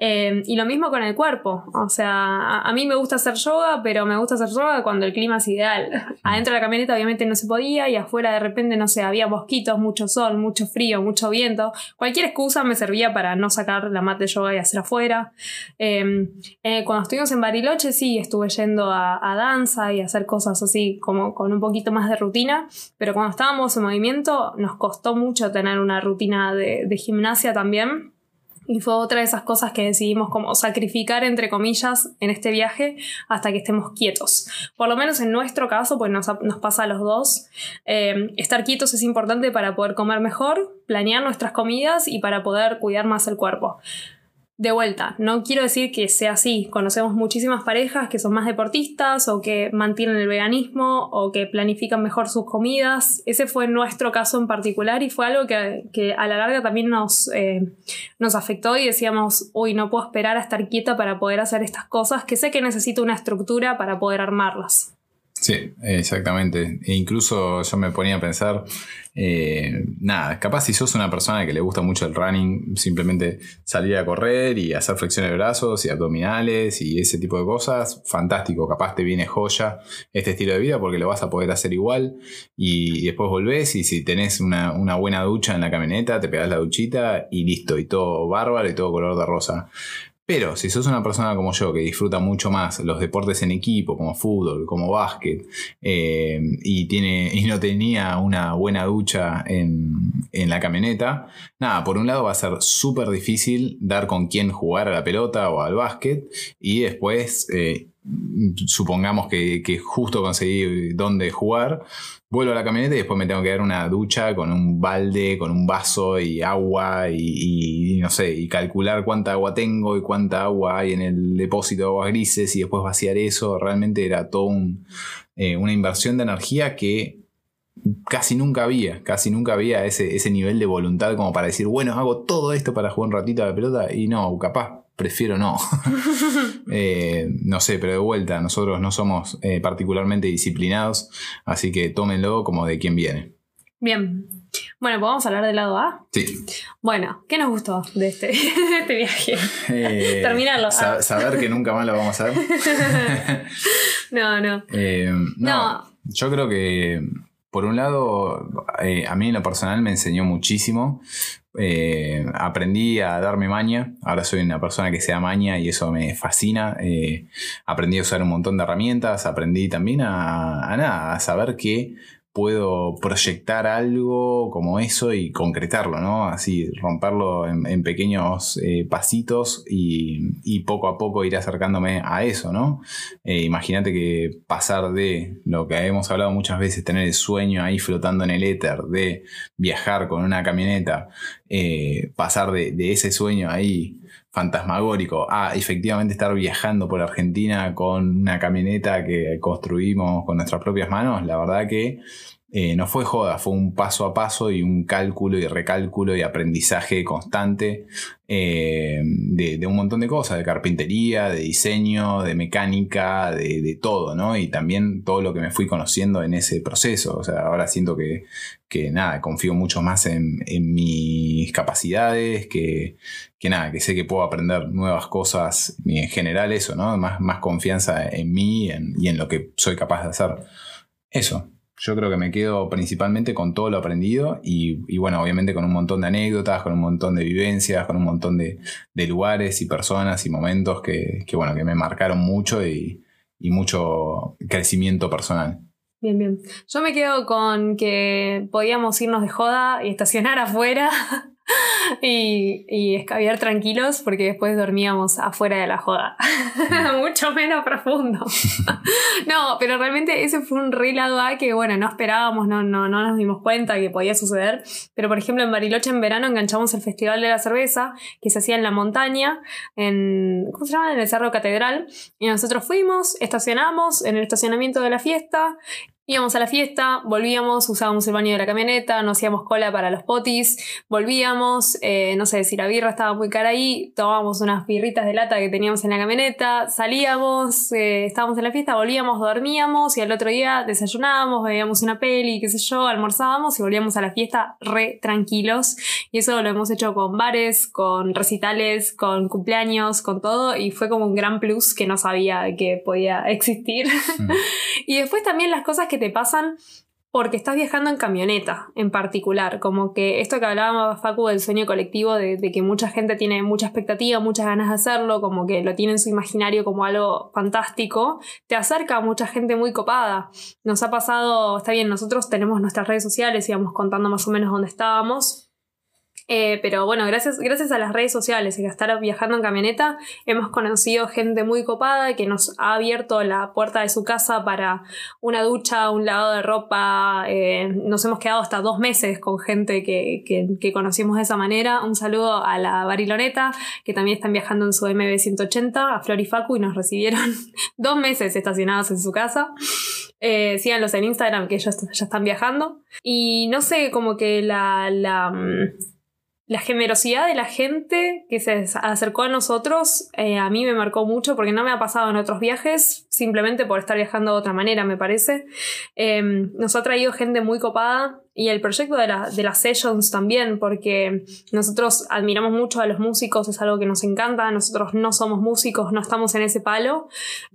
S2: Eh, y lo mismo con el cuerpo. O sea, a, mí me gusta hacer yoga, pero me gusta hacer yoga cuando el clima es ideal. Adentro de la camioneta obviamente no se podía y afuera de repente, no sé, había mosquitos, mucho sol, mucho frío, mucho viento. Cualquier excusa me servía para no sacar la mat de yoga y hacer afuera. Eh, eh, cuando estuvimos en Bariloche sí, estuve yendo a, danza y a hacer cosas así como con un poquito más de rutina, pero cuando estábamos en movimiento nos costó mucho tener una rutina de gimnasia también. Y fue otra de esas cosas que decidimos como sacrificar, entre comillas, en este viaje hasta que estemos quietos. Por lo menos en nuestro caso, pues nos, pasa a los dos. Eh, estar quietos es importante para poder comer mejor, planear nuestras comidas y para poder cuidar más el cuerpo de vuelta, no quiero decir que sea así. Conocemos muchísimas parejas que son más deportistas o que mantienen el veganismo o que planifican mejor sus comidas. Ese fue nuestro caso en particular y fue algo que, a la larga también nos, eh, nos afectó y decíamos, uy, no puedo esperar a estar quieta para poder hacer estas cosas, que sé que necesito una estructura para poder armarlas.
S1: Sí, exactamente. E incluso yo me ponía a pensar, eh, nada, capaz si sos una persona que le gusta mucho el running, simplemente salir a correr y hacer flexiones de brazos y abdominales y ese tipo de cosas, fantástico, capaz te viene joya este estilo de vida porque lo vas a poder hacer igual y después volvés y si tenés una, una buena ducha en la camioneta, te pegas la duchita y listo, y todo bárbaro y todo color de rosa. Pero si sos una persona como yo que disfruta mucho más los deportes en equipo, como fútbol, como básquet, eh, y, tiene, y no tenía una buena ducha en, la camioneta, nada, por un lado va a ser súper difícil dar con quién jugar a la pelota o al básquet, y después, eh, supongamos que, que justo conseguí dónde jugar, vuelvo a la camioneta y después me tengo que dar una ducha con un balde, con un vaso y agua y, no sé, y calcular cuánta agua tengo y cuánta agua hay en el depósito de aguas grises y después vaciar eso. Realmente era todo eh, una inversión de energía que casi nunca había, casi nunca había ese, ese nivel de voluntad como para decir, bueno, hago todo esto para jugar un ratito a la pelota y no, capaz prefiero no. Eh, no sé, pero de vuelta, nosotros no somos eh, particularmente disciplinados, así que tómenlo como de quien viene.
S2: Bien. Bueno, ¿podemos hablar del lado A?
S1: Sí.
S2: Bueno, ¿qué nos gustó de este, este viaje? Eh, Terminarlo.
S1: saber que nunca más lo vamos a ver.
S2: no, no.
S1: no. Yo creo que por un lado, a mí en lo personal me enseñó muchísimo. Eh, aprendí a darme maña, ahora soy una persona que se da maña y eso me fascina. Eh, aprendí a usar un montón de herramientas, aprendí también a, a, nada, a saber que puedo proyectar algo como eso y concretarlo, ¿no? Así, romperlo en, pequeños eh, pasitos y, poco a poco ir acercándome a eso, ¿no? Eh, imagínate que pasar de lo que hemos hablado muchas veces, tener el sueño ahí flotando en el éter, de viajar con una camioneta, eh, pasar de, de ese sueño ahí fantasmagórico. A efectivamente estar viajando por Argentina con una camioneta que construimos con nuestras propias manos, la verdad que eh, no fue joda, fue un paso a paso y un cálculo y recálculo y aprendizaje constante eh, de, un montón de cosas, de carpintería, de diseño, de mecánica, de, todo, ¿no? Y también todo lo que me fui conociendo en ese proceso. O sea, ahora siento que, que nada, confío mucho más en, mis capacidades, que, que, nada, que sé que puedo aprender nuevas cosas y en general eso, ¿no? Más, más confianza en mí y en lo que soy capaz de hacer. Eso. Yo creo que me quedo principalmente con todo lo aprendido y, bueno, obviamente con un montón de anécdotas, con un montón de vivencias, con un montón de, lugares y personas y momentos que, bueno, que me marcaron mucho y, mucho crecimiento personal.
S2: Bien, bien. Yo me quedo con que podíamos irnos de joda y estacionar afuera y, y escabiar tranquilos porque después dormíamos afuera de la joda. Mucho menos profundo. no, pero realmente ese fue un re lado A que, bueno, no esperábamos, no, no, no nos dimos cuenta que podía suceder. Pero, por ejemplo, en Bariloche en verano enganchamos el Festival de la Cerveza que se hacía en la montaña, en, ¿cómo se llama? En el Cerro Catedral. Y nosotros fuimos, estacionamos en el estacionamiento de la fiesta Íbamos a la fiesta, volvíamos, usábamos el baño de la camioneta, no hacíamos cola para los potis, volvíamos, eh, no sé si la birra estaba muy cara ahí, tomábamos unas birritas de lata que teníamos en la camioneta, salíamos, eh, estábamos en la fiesta, volvíamos, dormíamos y al otro día desayunábamos, veíamos una peli, qué sé yo, almorzábamos y volvíamos a la fiesta re tranquilos. Y eso lo hemos hecho con bares, con recitales, con cumpleaños, con todo y fue como un gran plus que no sabía que podía existir. Mm. y después también las cosas que te pasan porque estás viajando en camioneta en particular, como que esto que hablábamos Facu del sueño colectivo, de, que mucha gente tiene mucha expectativa, muchas ganas de hacerlo, como que lo tiene en su imaginario como algo fantástico, te acerca a mucha gente muy copada. Nos ha pasado, está bien, nosotros tenemos nuestras redes sociales, íbamos contando más o menos dónde estábamos, eh, pero bueno, gracias, gracias a las redes sociales y a estar viajando en camioneta, hemos conocido gente muy copada que nos ha abierto la puerta de su casa para una ducha, un lavado de ropa. Eh, nos hemos quedado hasta dos meses con gente que, que, conocimos de esa manera. Un saludo a la Bariloneta, que también están viajando en su MB180, a Flor y Facu, y nos recibieron dos meses estacionados en su casa. Eh, síganlos en Instagram, que ellos ya están viajando. Y no sé, como que la, mm, la generosidad de la gente que se acercó a nosotros eh, a mí me marcó mucho porque no me ha pasado en otros viajes, simplemente por estar viajando de otra manera, me parece. Em, nos ha traído gente muy copada y el proyecto de, de, las sessions también, porque nosotros admiramos mucho a los músicos, es algo que nos encanta, nosotros no somos músicos, no estamos en ese palo,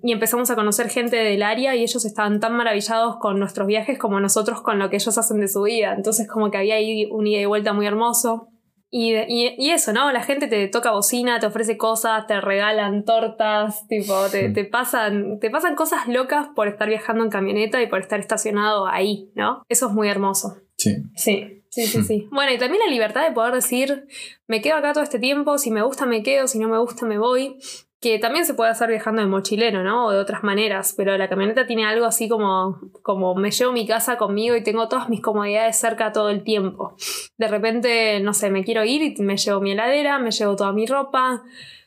S2: y empezamos a conocer gente del área y ellos estaban tan maravillados con nuestros viajes como nosotros con lo que ellos hacen de su vida, entonces como que había ahí un ida y vuelta muy hermoso. Y, y, eso, ¿no? La gente te toca bocina, te ofrece cosas, te regalan tortas, tipo, te, te, pasan, te pasan cosas locas por estar viajando en camioneta y por estar estacionado ahí, ¿no? Eso es muy hermoso.
S1: Sí.
S2: Sí, sí, sí, sí. Bueno, y también la libertad de poder decir, me quedo acá todo este tiempo, si me gusta me quedo, si no me gusta me voy que también se puede hacer viajando en mochilero, ¿no? O de otras maneras, pero la camioneta tiene algo así como, como me llevo mi casa conmigo y tengo todas mis comodidades cerca todo el tiempo. De repente, no sé, me quiero ir y me llevo mi heladera, me llevo toda mi ropa.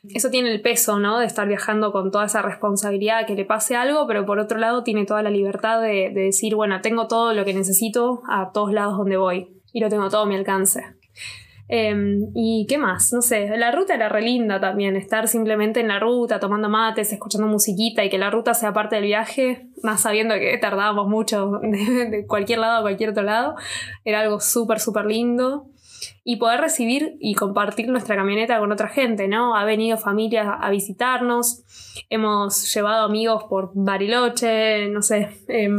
S2: Eso tiene el peso, ¿no? De estar viajando con toda esa responsabilidad que le pase algo, pero por otro lado tiene toda la libertad de, de decir, bueno, tengo todo lo que necesito a todos lados donde voy y lo tengo todo a mi alcance. Em, y qué más, no sé, la ruta era re linda también, estar simplemente en la ruta, tomando mates, escuchando musiquita y que la ruta sea parte del viaje, más sabiendo que tardábamos mucho de, cualquier lado a cualquier otro lado, era algo súper, súper lindo. Y poder recibir y compartir nuestra camioneta con otra gente, ¿no? Ha venido familia a visitarnos, hemos llevado amigos por Bariloche, no sé. Eh,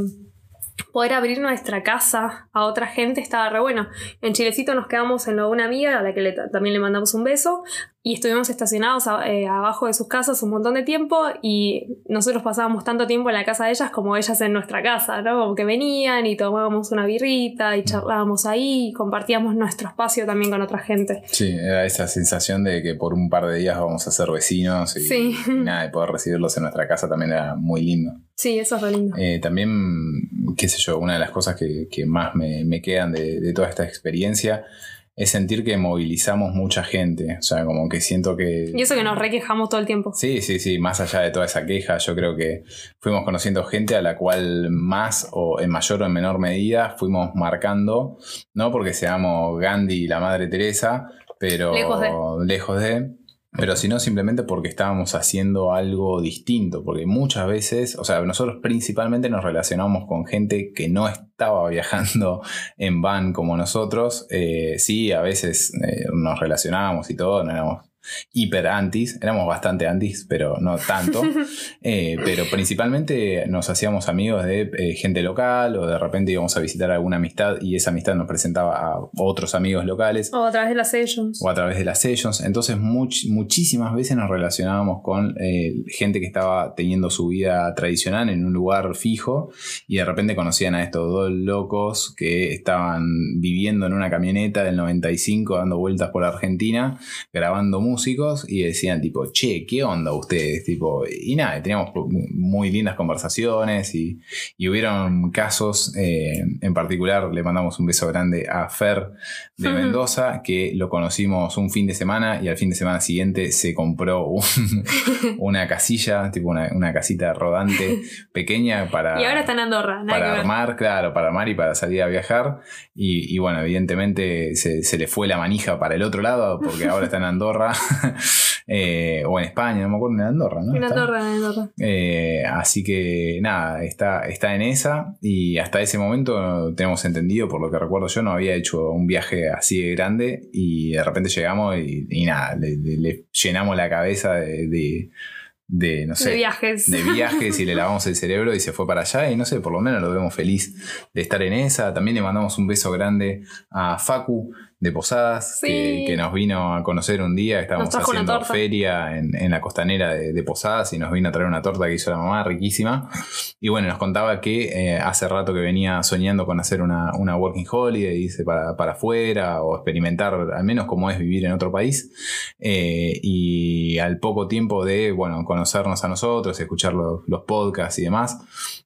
S2: poder abrir nuestra casa a otra gente estaba re bueno. En Chilecito nos quedamos en lo de una amiga a la que también le mandamos un beso y estuvimos estacionados eh, abajo de sus casas un montón de tiempo y nosotros pasábamos tanto tiempo en la casa de ellas como ellas en nuestra casa, ¿no? Como que venían y tomábamos una birrita y charlábamos ahí y compartíamos nuestro espacio también con otra gente.
S1: Sí, era esa sensación de que por un par de días vamos a ser vecinos y, nada, de poder recibirlos en nuestra casa también era muy lindo.
S2: Sí, eso es lindo.
S1: Eh, también, qué sé yo, una de las cosas que, más me, quedan de, de toda esta experiencia es sentir que movilizamos mucha gente. O sea, como que siento que.
S2: Y eso que nos requejamos todo el tiempo.
S1: Sí, sí, sí. Más allá de toda esa queja, yo creo que fuimos conociendo gente a la cual más o en mayor o en menor medida fuimos marcando. No porque seamos Gandhi y la Madre Teresa, pero
S2: lejos de.
S1: Lejos de pero sino simplemente porque estábamos haciendo algo distinto, porque muchas veces, o sea, nosotros principalmente nos relacionamos con gente que no estaba viajando en van como nosotros, eh, sí, a veces eh, nos relacionábamos y todo, no éramos hiper antis, éramos bastante antis, pero no tanto, eh, pero principalmente nos hacíamos amigos de eh, gente local o de repente íbamos a visitar alguna amistad y esa amistad nos presentaba a otros amigos locales.
S2: O a través de las sessions.
S1: O a través de las sessions. Entonces muchísimas veces nos relacionábamos con eh, gente que estaba teniendo su vida tradicional en un lugar fijo y de repente conocían a estos dos locos que estaban viviendo en una camioneta del 95 dando vueltas por Argentina, grabando música músicos y decían tipo, che, ¿qué onda ustedes? Tipo, y nada, teníamos muy lindas conversaciones y, hubieron casos, eh, en particular le mandamos un beso grande a Fer de Mendoza, que lo conocimos un fin de semana y al fin de semana siguiente se compró una casilla, tipo una, casita rodante pequeña para...
S2: Y ahora está en Andorra.
S1: para armar, claro, para armar y para salir a viajar. Y, bueno, evidentemente se, se, le fue la manija para el otro lado porque ahora está en Andorra Eh, o en España, no me acuerdo, en Andorra, ¿no?
S2: En Andorra, en Andorra.
S1: Eh, así que nada, está, está en esa y hasta ese momento tenemos entendido, por lo que recuerdo yo, no había hecho un viaje así de grande y de repente llegamos y, nada, le, llenamos la cabeza de, de no sé,
S2: de viajes.
S1: De viajes y le lavamos el cerebro y se fue para allá y no sé, por lo menos lo vemos feliz de estar en esa. También le mandamos un beso grande a Facu, de Posadas, que, nos vino a conocer un día, estábamos haciendo feria en, la costanera de, Posadas y nos vino a traer una torta que hizo la mamá, riquísima. Y bueno, nos contaba que eh, hace rato que venía soñando con hacer una, working holiday, dice, para, para afuera o experimentar al menos cómo es vivir en otro país. Eh, y al poco tiempo de, bueno, conocernos a nosotros, escuchar los, podcasts y demás,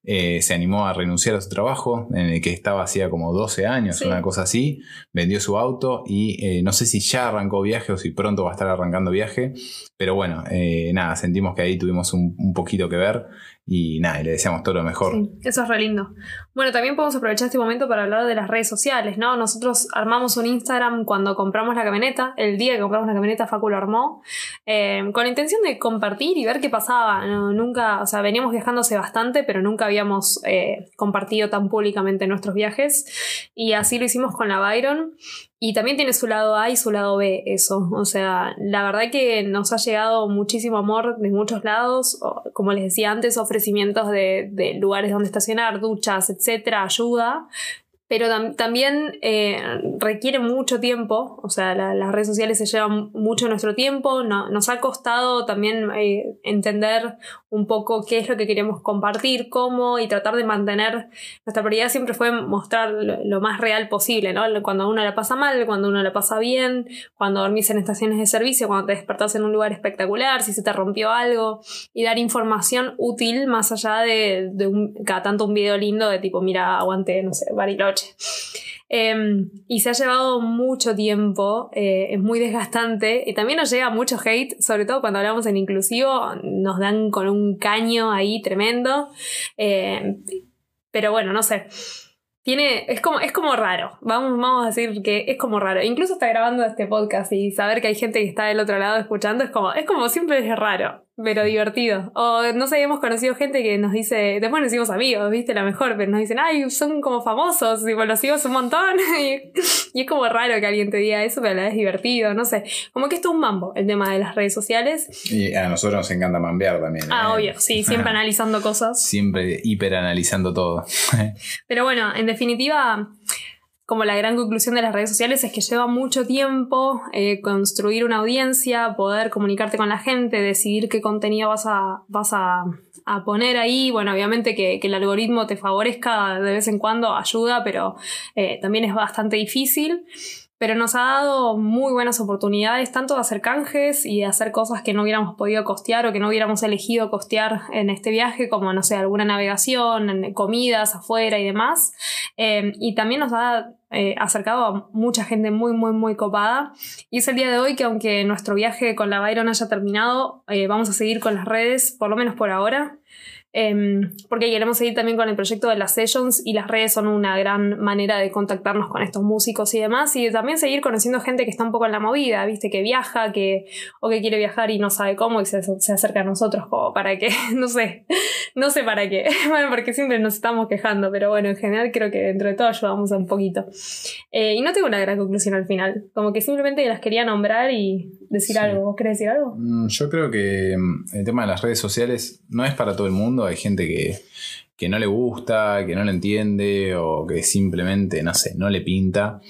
S1: eh, se animó a renunciar a su trabajo, en el que estaba hacía como 12 años, una cosa así, vendió su auto y eh, no sé si ya arrancó viaje o si pronto va a estar arrancando viaje, pero bueno, eh, nada, sentimos que ahí tuvimos un, un poquito que ver y nada, le deseamos todo lo mejor.
S2: Eso es re lindo. Bueno, también podemos aprovechar este momento para hablar de las redes sociales, ¿no? Nosotros armamos un Instagram cuando compramos la camioneta, el día que compramos la camioneta Facu lo armó, eh, con la intención de compartir y ver qué pasaba. nunca, o sea, veníamos viajando hace bastante, pero nunca habíamos eh, compartido tan públicamente nuestros viajes y así lo hicimos con la Byron. Y también tiene su lado A y su lado B, eso. O sea, la verdad que nos ha llegado muchísimo amor de muchos lados. Como les decía antes, ofrecimientos de, de lugares donde estacionar, duchas, etcétera, ayuda pero también eh, requiere mucho tiempo, o sea, las redes sociales se llevan mucho nuestro tiempo, nos ha costado también eh, entender un poco qué es lo que queremos compartir, cómo y tratar de mantener, nuestra prioridad siempre fue mostrar lo, más real posible, ¿no? Cuando uno la pasa mal, cuando uno la pasa bien, cuando dormís en estaciones de servicio, cuando te despertás en un lugar espectacular, si se te rompió algo, y dar información útil más allá de, un, cada tanto un video lindo de tipo, mira, aguante, no sé, Bariloche Em, y se ha llevado mucho tiempo, eh, es muy desgastante y también nos llega mucho hate, sobre todo cuando hablamos en inclusivo, nos dan con un caño ahí tremendo. Em, pero bueno, no sé. Tiene, es como, es como raro. Vamos, vamos a decir que es como raro. Incluso está grabando este podcast y saber que hay gente que está del otro lado escuchando es como, es como siempre es raro pero divertido. O no sé, hemos conocido gente que nos dice, después nos hicimos amigos, viste, la mejor, pero nos dicen, ay, son como famosos, y los sigo un montón. y, es como raro que alguien te diga eso, pero a la vez divertido, no sé. Como que esto es un mambo, el tema de las redes sociales.
S1: Y a nosotros nos encanta mambear también.
S2: Ah, ¿eh? obvio, sí, siempre analizando cosas.
S1: Siempre hiperanalizando todo.
S2: pero bueno, en definitiva como la gran conclusión de las redes sociales es que lleva mucho tiempo eh, construir una audiencia, poder comunicarte con la gente, decidir qué contenido vas a, vas a, poner ahí. Bueno, obviamente que, el algoritmo te favorezca de vez en cuando ayuda, pero eh, también es bastante difícil pero nos ha dado muy buenas oportunidades tanto de hacer canjes y de hacer cosas que no hubiéramos podido costear o que no hubiéramos elegido costear en este viaje, como, no sé, alguna navegación, comidas afuera y demás. Em, y también nos ha eh, acercado a mucha gente muy, muy, muy copada. Y es el día de hoy que aunque nuestro viaje con la Byron haya terminado, eh, vamos a seguir con las redes, por lo menos por ahora. Em, porque queremos seguir también con el proyecto de las sessions y las redes son una gran manera de contactarnos con estos músicos y demás y también seguir conociendo gente que está un poco en la movida, viste, que viaja que, o que quiere viajar y no sabe cómo y se, se acerca a nosotros como para que, no sé, no sé para qué, bueno, porque siempre nos estamos quejando, pero bueno, en general creo que dentro de todo ayudamos un poquito. Eh, y no tengo una gran conclusión al final, como que simplemente las quería nombrar y decir algo. ¿Vos querés decir algo?
S1: Mm, yo creo que mm, el tema de las redes sociales no es para todo el mundo, hay gente que que no le gusta, que no lo entiende o que simplemente, no sé, no le pinta.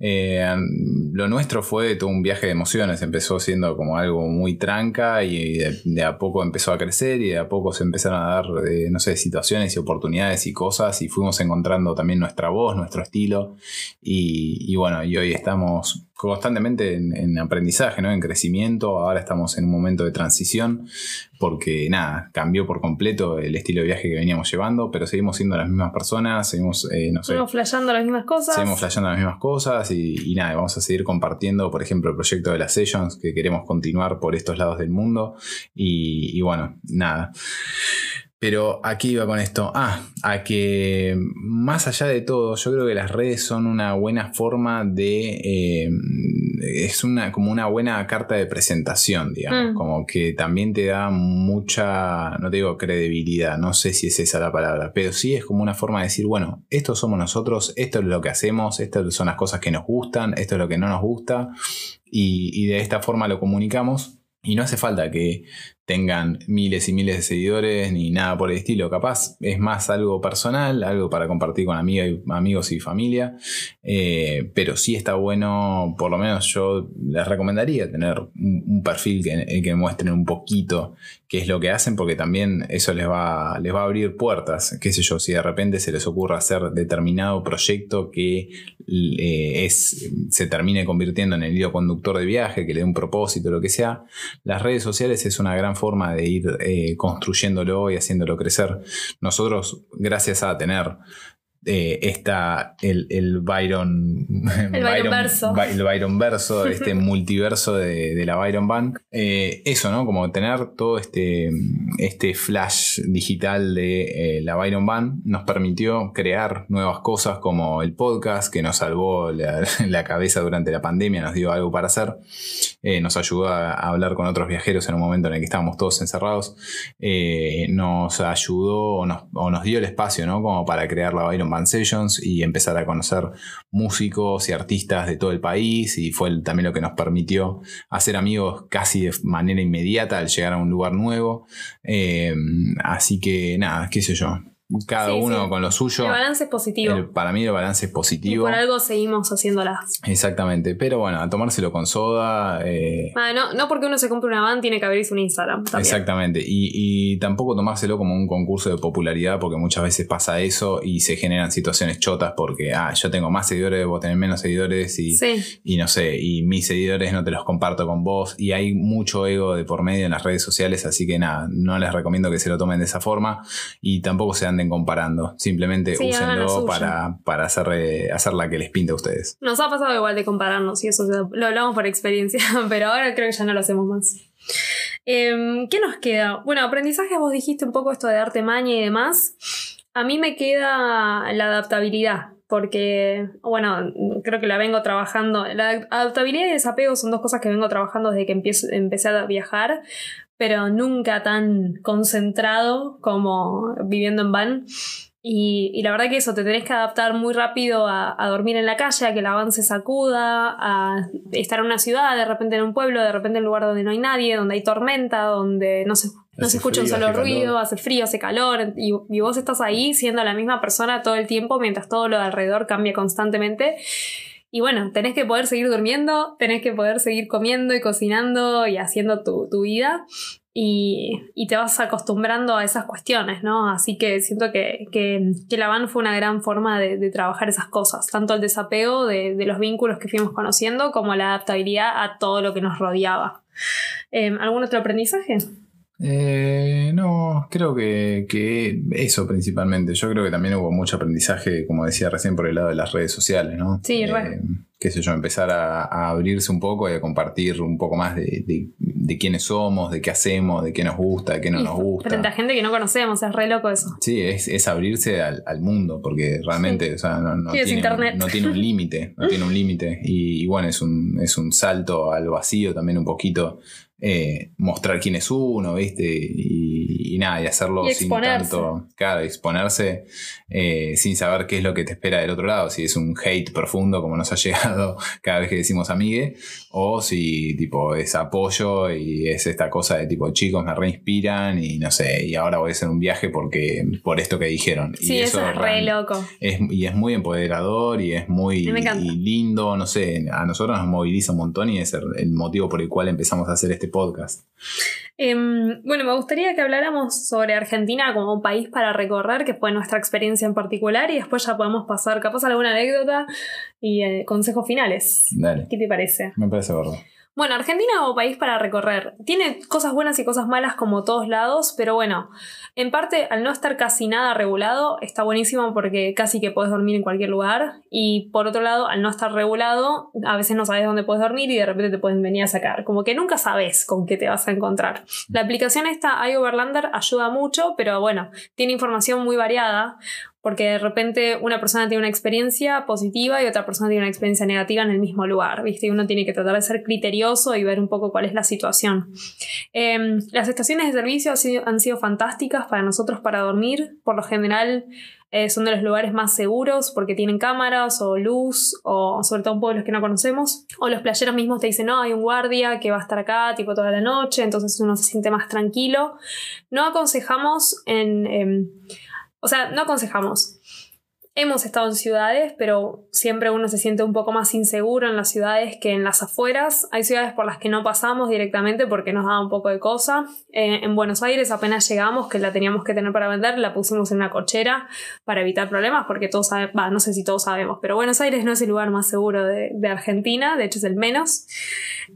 S1: Eh, lo nuestro fue todo un viaje de emociones, empezó siendo como algo muy tranca y de, a poco empezó a crecer y de a poco se empezaron a dar, eh, no sé, situaciones y oportunidades y cosas y fuimos encontrando también nuestra voz, nuestro estilo y, y bueno, y hoy estamos constantemente en, aprendizaje, ¿no? en crecimiento. Ahora estamos en un momento de transición porque nada, cambió por completo el estilo de viaje que veníamos llevando, pero seguimos siendo las mismas personas, seguimos,
S2: eh, no sé. Seguimos flasheando las mismas cosas.
S1: Seguimos flasheando las mismas cosas y, nada, vamos a seguir compartiendo, por ejemplo, el proyecto de las Sessions que queremos continuar por estos lados del mundo y, y bueno, nada. Pero aquí iba con esto. Ah, a que más allá de todo, yo creo que las redes son una buena forma de. Eh, es una, como una buena carta de presentación, digamos. Mm. Como que también te da mucha. No te digo credibilidad, no sé si es esa la palabra, pero sí es como una forma de decir, bueno, esto somos nosotros, esto es lo que hacemos, estas son las cosas que nos gustan, esto es lo que no nos gusta, y, y de esta forma lo comunicamos. Y no hace falta que tengan miles y miles de seguidores ni nada por el estilo. Capaz es más algo personal, algo para compartir con y, amigos y familia. Eh, pero sí está bueno, por lo menos yo les recomendaría tener un, perfil que, que, muestren un poquito qué es lo que hacen, porque también eso les va, les va a abrir puertas. Qué sé yo, si de repente se les ocurre hacer determinado proyecto que eh, es, se termine convirtiendo en el hilo conductor de viaje, que le dé un propósito, lo que sea, las redes sociales es una gran forma de ir eh, construyéndolo y haciéndolo crecer. Nosotros, gracias a tener eh, está el, el, Byron.
S2: El Byron, verso.
S1: El Byron verso, este multiverso de, la Byron Bank. Eh, eso, ¿no? Como tener todo este, este flash digital de eh, la Byron Bank nos permitió crear nuevas cosas como el podcast que nos salvó la, la cabeza durante la pandemia, nos dio algo para hacer. nos ayudó a, hablar con otros viajeros en un momento en el que estábamos todos encerrados. nos ayudó o nos, o nos, dio el espacio, ¿no? Como para crear la Byron Bank Sessions y empezar a conocer músicos y artistas de todo el país y fue también lo que nos permitió hacer amigos casi de manera inmediata al llegar a un lugar nuevo. Eh, así que nada, qué sé yo, cada uno con lo suyo.
S2: El balance es positivo.
S1: para mí el balance es positivo.
S2: por algo seguimos haciéndolas.
S1: Exactamente, pero bueno, a tomárselo con soda.
S2: Eh, ah, no, no porque uno se compre una van tiene que abrirse un Instagram.
S1: Exactamente, y, tampoco tomárselo como un concurso de popularidad porque muchas veces pasa eso y se generan situaciones chotas porque, ah, yo tengo más seguidores, vos tenés menos seguidores y, y no sé, y mis seguidores no te los comparto con vos y hay mucho ego de por medio en las redes sociales, así que nada, no les recomiendo que se lo tomen de esa forma y tampoco sean comparando. Simplemente úsenlo para, para hacer, eh, hacer la que les pinte a ustedes.
S2: Nos ha pasado igual de compararnos y eso lo hablamos por experiencia, pero ahora creo que ya no lo hacemos más. Em, ¿Qué nos queda? Bueno, aprendizaje, vos dijiste un poco esto de arte maña y demás. A mí me queda la adaptabilidad, porque, bueno, creo que la vengo trabajando. La adaptabilidad y desapego son dos cosas que vengo trabajando desde que empecé a viajar, pero nunca tan concentrado como viviendo en van. Y, la verdad que eso, te tenés que adaptar muy rápido a, dormir en la calle, a que el avance sacuda, a estar en una ciudad, de repente en un pueblo, de repente en un lugar donde no hay nadie, donde hay tormenta, donde no se, no se escucha un solo ruido, hace frío, hace calor, y, y, vos estás ahí siendo la misma persona todo el tiempo mientras todo lo de alrededor cambia constantemente. Y bueno, tenés que poder seguir durmiendo, tenés que poder seguir comiendo y cocinando y haciendo tu, vida. Y, te vas acostumbrando a esas cuestiones, ¿no? Así que siento que, que, la van fue una gran forma de, trabajar esas cosas, tanto el desapego de, los vínculos que fuimos conociendo como la adaptabilidad a todo lo que nos rodeaba. Em, ¿Algún otro aprendizaje?
S1: Eh, no, creo que, eso principalmente. Yo creo que también hubo mucho aprendizaje, como decía recién, por el lado de las redes sociales, ¿no?
S2: Sí,
S1: eh, Qué sé yo, empezar a, abrirse un poco y a compartir un poco más de, quiénes somos, de qué hacemos, de qué nos gusta, de qué no nos gusta.
S2: Frente a gente que no conocemos, es re loco eso.
S1: Sí, es, abrirse al, mundo, porque realmente no, tiene, un límite, no tiene un límite. Y, bueno, es un, es un salto al vacío también un poquito eh, mostrar quién es uno, ¿viste? Y, nada, y hacerlo sin tanto. Claro, exponerse eh, sin saber qué es lo que te espera del otro lado, si es un hate profundo como nos ha llegado cada vez que decimos amigue, o si tipo es apoyo y es esta cosa de tipo chicos me reinspiran y no sé, y ahora voy a hacer un viaje porque por esto que dijeron.
S2: Sí,
S1: y
S2: eso, es re loco.
S1: y es muy empoderador y es muy lindo, no sé, a nosotros nos moviliza un montón y es el motivo por el cual empezamos a hacer este podcast.
S2: Em, bueno, me gustaría que habláramos sobre Argentina como un país para recorrer, que fue nuestra experiencia en particular, y después ya podemos pasar capaz alguna anécdota y eh, consejos finales.
S1: Dale.
S2: ¿Qué te parece?
S1: Me parece verdad.
S2: Bueno, Argentina como país para recorrer. Tiene cosas buenas y cosas malas como todos lados, pero bueno, en parte al no estar casi nada regulado está buenísimo porque casi que puedes dormir en cualquier lugar y por otro lado, al no estar regulado, a veces no sabes dónde puedes dormir y de repente te pueden venir a sacar. Como que nunca sabes con qué te vas a encontrar. La aplicación esta iOverlander ayuda mucho, pero bueno, tiene información muy variada porque de repente una persona tiene una experiencia positiva y otra persona tiene una experiencia negativa en el mismo lugar, ¿viste? Y uno tiene que tratar de ser criterioso y ver un poco cuál es la situación. Em, las estaciones de servicio han sido, fantásticas para nosotros para dormir, por lo general eh, son de los lugares más seguros porque tienen cámaras o luz o sobre todo pueblos que no conocemos. O los playeros mismos te dicen, no, hay un guardia que va a estar acá tipo toda la noche, entonces uno se siente más tranquilo. No aconsejamos en... Em, o sea, no aconsejamos. Hemos estado en ciudades, pero siempre uno se siente un poco más inseguro en las ciudades que en las afueras. Hay ciudades por las que no pasamos directamente porque nos da un poco de cosa. Eh, en Buenos Aires apenas llegamos, que la teníamos que tener para vender, la pusimos en una cochera para evitar problemas, porque todos sabemos, no sé si todos sabemos, pero Buenos Aires no es el lugar más seguro de, Argentina, de hecho es el menos.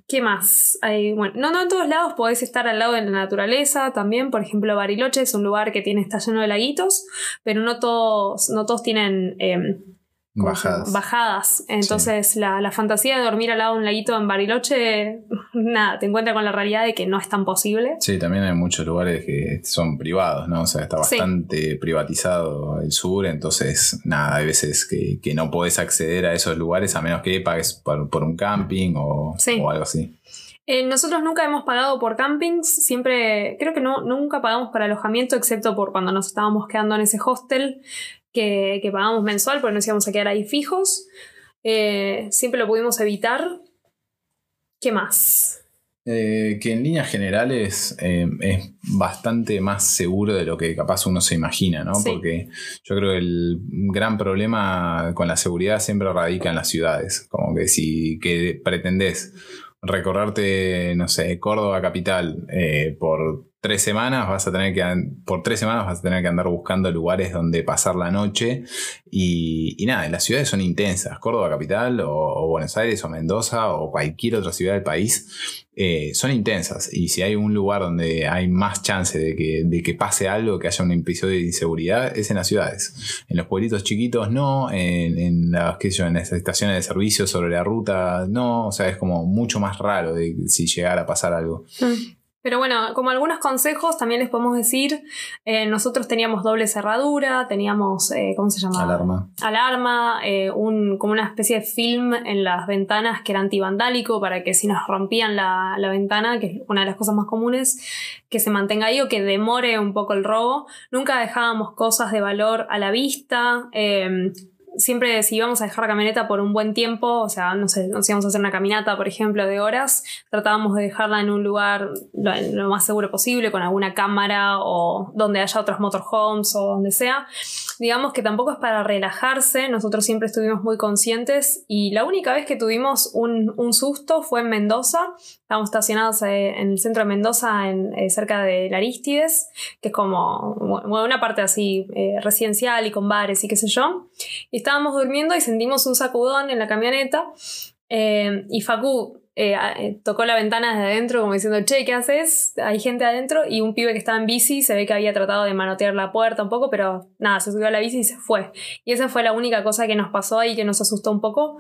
S2: ¿Qué más? Bueno, no, no en todos lados podés estar al lado de la naturaleza también. Por ejemplo, Bariloche es un lugar que tiene, está lleno de laguitos, pero no todos, no todos tienen em,
S1: Bajadas.
S2: Bajadas. Entonces, la, fantasía de dormir al lado de un laguito en Bariloche, nada, te encuentra con la realidad de que no es tan posible.
S1: Sí, también hay muchos lugares que son privados, ¿no? O sea, está bastante privatizado el sur, entonces, nada, hay veces que, no podés acceder a esos lugares a menos que pagues por, un camping o, o algo así.
S2: Eh, nosotros nunca hemos pagado por campings, siempre, creo que no, nunca pagamos para alojamiento, excepto por cuando nos estábamos quedando en ese hostel que, que pagamos mensual porque nos íbamos a quedar ahí fijos. Eh, siempre lo pudimos evitar. ¿Qué más?
S1: Eh, que en líneas generales eh, es bastante más seguro de lo que capaz uno se imagina, ¿no? Porque yo creo que el gran problema con la seguridad siempre radica en las ciudades. Como que si que pretendés recorrerte, no sé, Córdoba capital por tres semanas vas a tener que, por tres semanas vas a tener que andar buscando lugares donde pasar la noche y, nada, las ciudades son intensas, Córdoba capital o, Buenos Aires o Mendoza o cualquier otra ciudad del país eh, son intensas y si hay un lugar donde hay más chance de que, de que pase algo, que haya un episodio de inseguridad, es en las ciudades. En los pueblitos chiquitos no, en, las, en las estaciones de servicio sobre la ruta no, o sea, es como mucho más raro de si llegara a pasar algo. Mm.
S2: Pero bueno, como algunos consejos también les podemos decir, eh, nosotros teníamos doble cerradura, teníamos, eh, ¿cómo se llama?
S1: Alarma.
S2: Alarma, eh, un, como una especie de film en las ventanas que era antivandálico para que si nos rompían la, la, ventana, que es una de las cosas más comunes, que se mantenga ahí o que demore un poco el robo. Nunca dejábamos cosas de valor a la vista siempre si íbamos a dejar la camioneta por un buen tiempo, o sea, no sé, nos íbamos a hacer una caminata, por ejemplo, de horas, tratábamos de dejarla en un lugar lo, más seguro posible, con alguna cámara o donde haya otros motorhomes o donde sea. Digamos que tampoco es para relajarse, nosotros siempre estuvimos muy conscientes y la única vez que tuvimos un, un susto fue en Mendoza, estábamos estacionados eh, en el centro de Mendoza, en, eh, cerca de Laristides, que es como una parte así eh, residencial y con bares y qué sé yo. Y estábamos durmiendo y sentimos un sacudón en la camioneta. y Facu tocó la ventana desde adentro como diciendo, che, ¿qué haces? Hay gente adentro y un pibe que estaba en bici se ve que había tratado de manotear la puerta un poco, pero nada, se subió a la bici y se fue. Y esa fue la única cosa que nos pasó ahí que nos asustó un poco.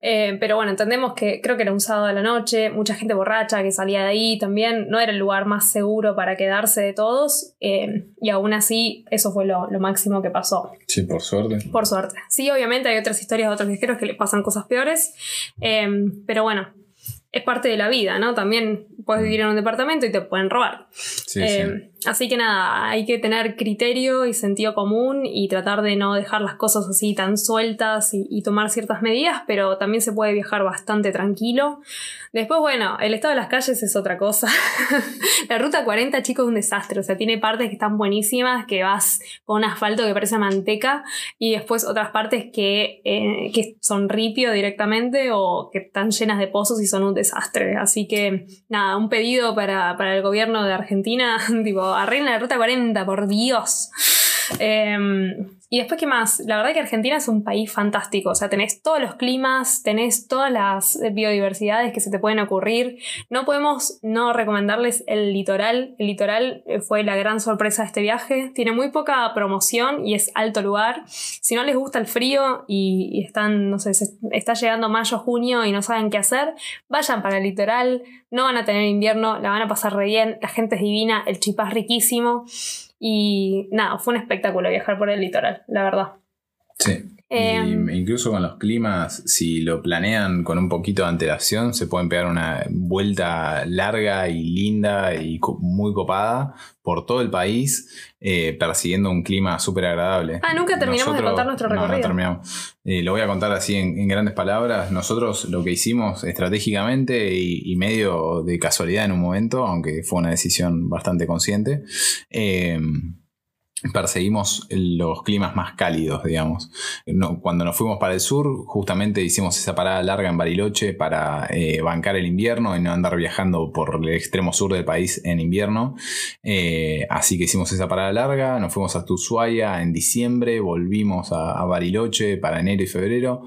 S2: Eh, pero bueno, entendemos que creo que era un sábado de la noche, mucha gente borracha que salía de ahí también, no era el lugar más seguro para quedarse de todos eh, y aún así eso fue lo, máximo que pasó.
S1: Sí, por suerte.
S2: Por suerte. Sí, obviamente hay otras historias de otros viajeros que le pasan cosas peores, eh, pero bueno, es parte de la vida, ¿no? También puedes vivir en un departamento y te pueden robar. Eh, así que nada, hay que tener criterio y sentido común y tratar de no dejar las cosas así tan sueltas y, tomar ciertas medidas, pero también se puede viajar bastante tranquilo. Después, bueno, el estado de las calles es otra cosa. la ruta 40, chicos, es un desastre. O sea, tiene partes que están buenísimas, que vas con un asfalto que parece manteca, y después otras partes que, eh, que son ripio directamente o que están llenas de pozos y son un desastre. Así que, nada, un pedido para, para el gobierno de Argentina, tipo, arreglen la ruta 40, por Dios. Em, y después, ¿qué más? La verdad que Argentina es un país fantástico. O sea, tenés todos los climas, tenés todas las biodiversidades que se te pueden ocurrir. No podemos no recomendarles el litoral. El litoral eh, fue la gran sorpresa de este viaje. Tiene muy poca promoción y es alto lugar. Si no les gusta el frío y, están, no sé, está llegando mayo, junio y no saben qué hacer, vayan para el litoral. No van a tener invierno, la van a pasar re bien. La gente es divina, el chipá es riquísimo. Y nada, fue un espectáculo viajar por el litoral, la verdad.
S1: Sí. Em, incluso con los climas, si lo planean con un poquito de antelación, se pueden pegar una vuelta larga y linda y muy copada por todo el país, eh, persiguiendo un clima súper agradable.
S2: Ah, nunca terminamos de contar nuestro recorrido. No, no
S1: terminamos. Eh, lo voy a contar así en, grandes palabras. Nosotros lo que hicimos estratégicamente y, medio de casualidad en un momento, aunque fue una decisión bastante consciente, eh, perseguimos los climas más cálidos, digamos. cuando nos fuimos para el sur, justamente hicimos esa parada larga en Bariloche para eh, bancar el invierno y no andar viajando por el extremo sur del país en invierno. Eh, así que hicimos esa parada larga, nos fuimos hasta Ushuaia en diciembre, volvimos a, Bariloche para enero y febrero.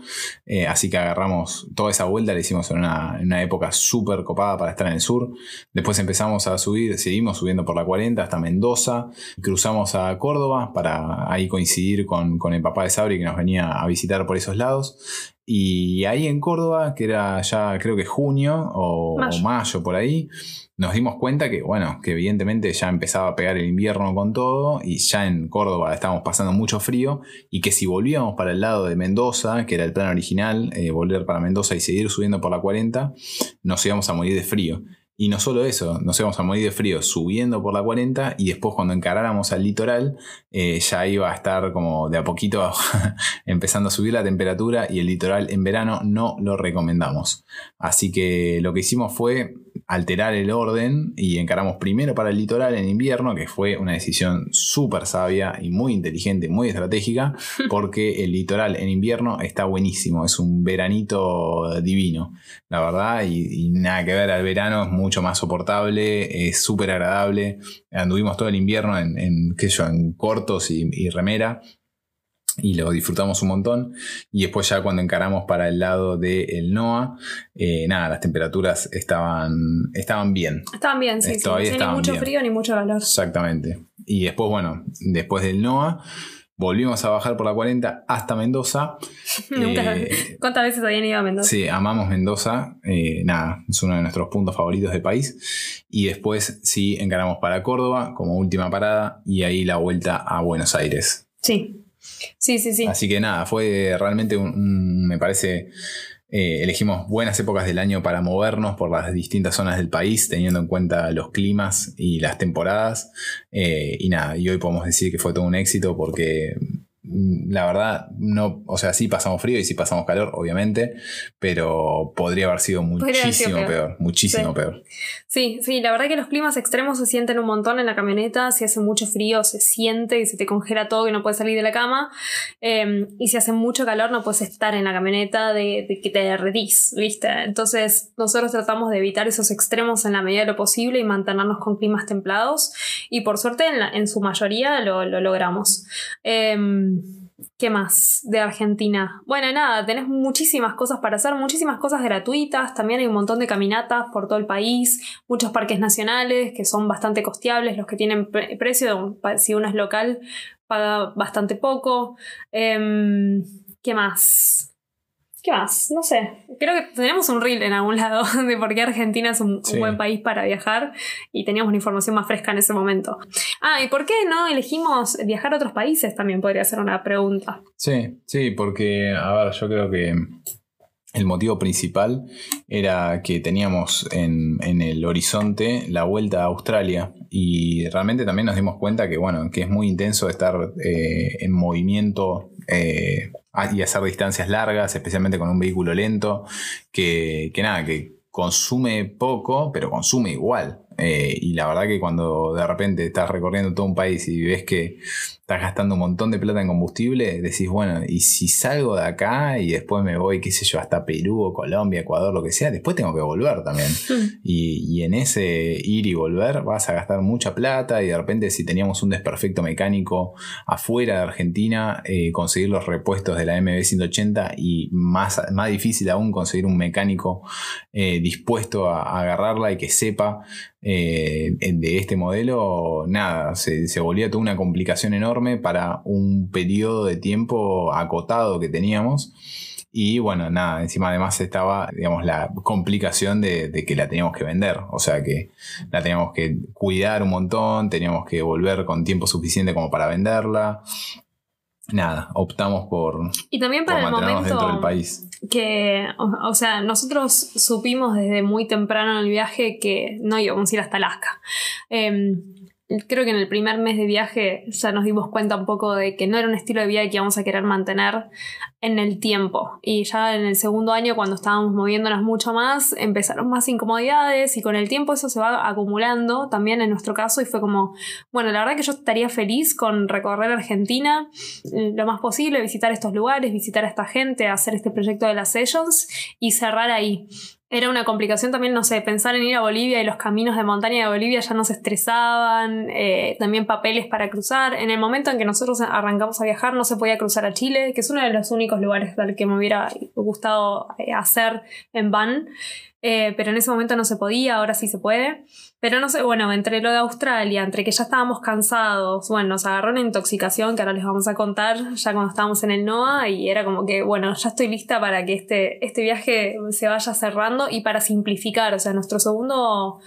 S1: Eh, así que agarramos toda esa vuelta, la hicimos en una, en una época súper copada para estar en el sur. Después empezamos a subir, seguimos subiendo por la 40 hasta Mendoza, cruzamos a Córdoba para ahí coincidir con, el papá de Sabri que nos venía a visitar por esos lados. Y ahí en Córdoba, que era ya creo que junio o mayo. por ahí, nos dimos cuenta que, bueno, que evidentemente ya empezaba a pegar el invierno con todo y ya en Córdoba estábamos pasando mucho frío y que si volvíamos para el lado de Mendoza, que era el plan original, eh, volver para Mendoza y seguir subiendo por la 40, nos íbamos a morir de frío. Y no solo eso, nos íbamos a morir de frío subiendo por la 40 y después cuando encaráramos al litoral eh, ya iba a estar como de a poquito empezando a subir la temperatura y el litoral en verano no lo recomendamos. Así que lo que hicimos fue alterar el orden y encaramos primero para el litoral en invierno, que fue una decisión súper sabia y muy inteligente, muy estratégica, porque el litoral en invierno está buenísimo, es un veranito divino, la verdad, y, nada que ver al verano, es mucho más soportable, es súper agradable, anduvimos todo el invierno en, en, qué yo, en cortos y remera, y lo disfrutamos un montón. Y después ya cuando encaramos para el lado del NOA, eh, nada, las temperaturas estaban, estaban bien.
S2: Estaban bien, sí, sí. ni mucho frío ni mucho calor.
S1: Exactamente. Y después, bueno, después del NOA, volvimos a bajar por la 40 hasta Mendoza.
S2: Eh, ¿Cuántas veces habían ido a Mendoza?
S1: Sí, amamos Mendoza. Eh, nada, es uno de nuestros puntos favoritos del país. Y después sí encaramos para Córdoba como última parada y ahí la vuelta a Buenos Aires.
S2: Sí. Sí, sí, sí.
S1: Así que nada, fue realmente un me parece eh, elegimos buenas épocas del año para movernos por las distintas zonas del país, teniendo en cuenta los climas y las temporadas. Eh, y nada, y hoy podemos decir que fue todo un éxito porque la verdad, no, o sea, sí pasamos frío y sí pasamos calor, obviamente, pero podría haber sido muchísimo peor. muchísimo peor.
S2: Sí, sí, la verdad que los climas extremos se sienten un montón en la camioneta, si hace mucho frío se siente y se te congela todo que no puedes salir de la cama, em, y si hace mucho calor no puedes estar en la camioneta de, que te derretís, ¿viste? Entonces nosotros tratamos de evitar esos extremos en la medida de lo posible y mantenernos con climas templados, y por suerte en, su mayoría lo, lo logramos. Em, ¿Qué más de Argentina? Bueno, nada, tenés muchísimas cosas para hacer, muchísimas cosas gratuitas, también hay un montón de caminatas por todo el país, muchos parques nacionales que son bastante costeables, los que tienen precio, si uno es local, paga bastante poco. Em, ¿Qué más? ¿Qué más? No sé. Creo que tenemos un reel en algún lado de por qué Argentina es un, buen país para viajar y teníamos una información más fresca en ese momento. Ah, ¿y por qué no elegimos viajar a otros países? También podría ser una pregunta.
S1: Sí, sí, porque, a ver, yo creo que el motivo principal era que teníamos en, el horizonte la vuelta a Australia y realmente también nos dimos cuenta que, bueno, que es muy intenso estar eh, en movimiento eh, y hacer distancias largas, especialmente con un vehículo lento, que, que nada, que consume poco, pero consume igual. Eh, y la verdad que cuando de repente estás recorriendo todo un país y ves que estás gastando un montón de plata en combustible, decís, bueno, y si salgo de acá y después me voy, qué sé yo, hasta Perú o Colombia, Ecuador, lo que sea, después tengo que volver también. Hmm. Y, en ese ir y volver vas a gastar mucha plata y de repente si teníamos un desperfecto mecánico afuera de Argentina, eh, conseguir los repuestos de la MB180 y más, más difícil aún conseguir un mecánico eh, dispuesto a agarrarla y que sepa eh, de este modelo, nada, se, volvía toda una complicación enorme para un periodo de tiempo acotado que teníamos. Y bueno, nada, encima además estaba, digamos, la complicación de, de, que la teníamos que vender. O sea que la teníamos que cuidar un montón, teníamos que volver con tiempo suficiente como para venderla nada, optamos por,
S2: y también para el momento
S1: dentro del país.
S2: Que, o, sea, nosotros supimos desde muy temprano en el viaje que no íbamos a ir hasta Alaska. Em, creo que en el primer mes de viaje ya nos dimos cuenta un poco de que no era un estilo de vida que íbamos a querer mantener en el tiempo. Y ya en el segundo año, cuando estábamos moviéndonos mucho más, empezaron más incomodidades y con el tiempo eso se va acumulando también en nuestro caso y fue como, bueno, la verdad que yo estaría feliz con recorrer Argentina lo más posible, visitar estos lugares, visitar a esta gente, hacer este proyecto de las sessions y cerrar ahí era una complicación también, no sé, pensar en ir a Bolivia y los caminos de montaña de Bolivia ya nos estresaban, eh, también papeles para cruzar. En el momento en que nosotros arrancamos a viajar no se podía cruzar a Chile, que es uno de los únicos lugares al que me hubiera gustado eh, hacer en van. Eh, pero en ese momento no se podía, ahora sí se puede. Pero no sé, bueno, entre lo de Australia, entre que ya estábamos cansados, bueno, nos agarró una intoxicación que ahora les vamos a contar ya cuando estábamos en el NOA y era como que, bueno, ya estoy lista para que este, este viaje se vaya cerrando y para simplificar, o sea, nuestro segundo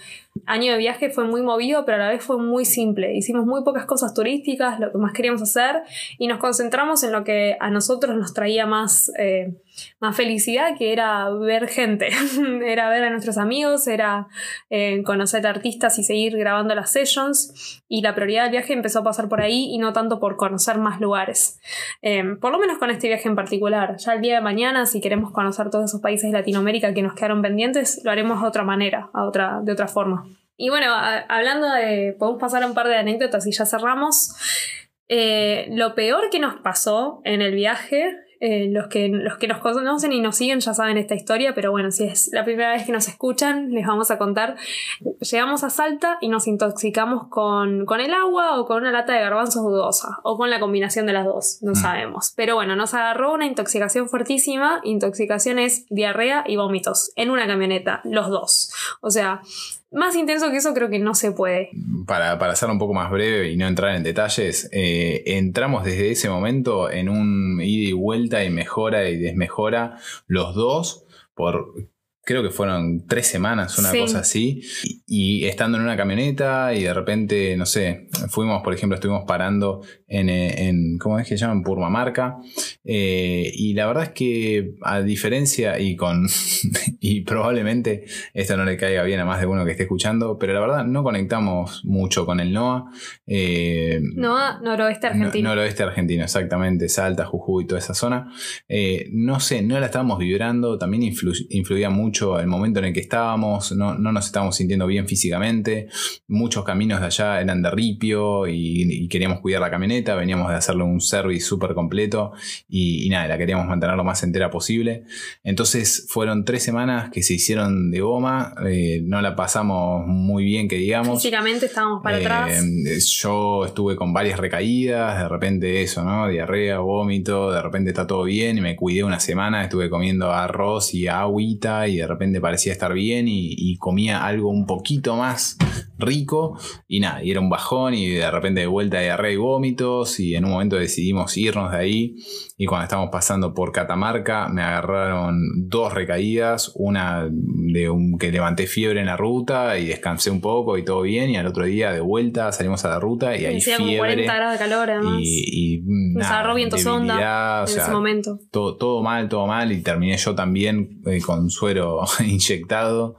S2: año de viaje fue muy movido, pero a la vez fue muy simple. Hicimos muy pocas cosas turísticas, lo que más queríamos hacer, y nos concentramos en lo que a nosotros nos traía más, eh, más felicidad, que era ver gente, era ver a nuestros amigos, era eh, conocer artistas y seguir grabando las sessions, y la prioridad del viaje empezó a pasar por ahí y no tanto por conocer más lugares. Eh, por lo menos con este viaje en particular. Ya el día de mañana, si queremos conocer todos esos países de Latinoamérica que nos quedaron pendientes, lo haremos de otra manera, a otra, de otra forma. Y bueno, hablando de. Podemos pasar a un par de anécdotas y ya cerramos. Eh, lo peor que nos pasó en el viaje eh, los, que, los que nos conocen y nos siguen ya saben esta historia, pero bueno, si es la primera vez que nos escuchan, les vamos a contar. Llegamos a Salta y nos intoxicamos con, con el agua o con una lata de garbanzos dudosa, o con la combinación de las dos, no mm. sabemos. Pero bueno, nos agarró una intoxicación fuertísima. Intoxicación es diarrea y vómitos en una camioneta, los dos. O sea, Más intenso que eso creo que no se puede.
S1: Para, para hacerlo un poco más breve y no entrar en detalles, eh, entramos desde ese momento en un ida y vuelta y mejora y desmejora los dos por creo que fueron tres semanas, una cosa así, y, estando en una camioneta y de repente, no sé, fuimos, por ejemplo, estuvimos parando en, en ¿cómo es que se llama? En Purmamarca, eh, y la verdad es que a diferencia y con, y probablemente esto no le caiga bien a más de uno que esté escuchando, pero la verdad no conectamos mucho con el NOA.
S2: Eh, NOA, noroeste argentino.
S1: noroeste argentino, exactamente, Salta, Jujuy, toda esa zona. Eh, no sé, no la estábamos vibrando, también influía mucho el momento en el que estábamos, no, nos estábamos sintiendo bien físicamente, muchos caminos de allá eran de ripio y, queríamos cuidar la camioneta, veníamos de hacerle un service súper completo y, nada, la queríamos mantener lo más entera posible. Entonces fueron tres semanas que se hicieron de goma, eh, no la pasamos muy bien que digamos.
S2: Físicamente estábamos para atrás.
S1: Eh, yo estuve con varias recaídas, de repente eso, ¿no? Diarrea, vómito, de repente está todo bien y me cuidé una semana, estuve comiendo arroz y agüita y de repente parecía estar bien y, comía algo un poquito más rico y nada, y era un bajón y de repente de vuelta diarrea y vómitos y en un momento decidimos irnos de ahí y cuando estábamos pasando por Catamarca me agarraron dos recaídas, una de un que levanté fiebre en la ruta y descansé un poco y todo bien y al otro día de vuelta salimos a la ruta y ahí fiebre
S2: 40 grados de calor además.
S1: y, y
S2: nos agarró viento sonda en ese momento.
S1: Todo, todo mal, todo mal y terminé yo también eh, con suero inyectado.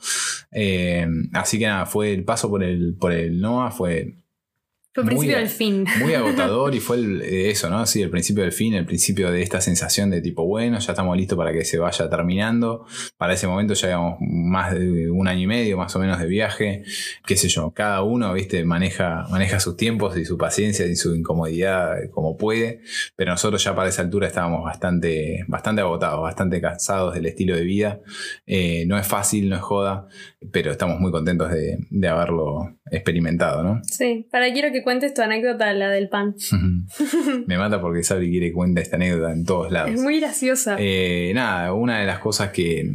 S1: Eh, así que nada, fue el paso por el, por el NOA, fue
S2: fue el principio del fin.
S1: Muy agotador y fue eh, eso, ¿no? Sí, el principio del fin, el principio de esta sensación de tipo, bueno, ya estamos listos para que se vaya terminando. Para ese momento ya llevamos más de un año y medio más o menos de viaje. Qué sé yo, cada uno, viste, maneja, maneja sus tiempos y su paciencia y su incomodidad como puede. Pero nosotros ya para esa altura estábamos bastante, bastante agotados, bastante cansados del estilo de vida. Eh, no es fácil, no es joda, pero estamos muy contentos de, de haberlo experimentado, ¿no?
S2: Sí, para quiero que cuentes tu anécdota, la del pan.
S1: Me mata porque Sabri quiere que cuente esta anécdota en todos lados.
S2: Es muy graciosa.
S1: Eh, nada, una de las cosas que,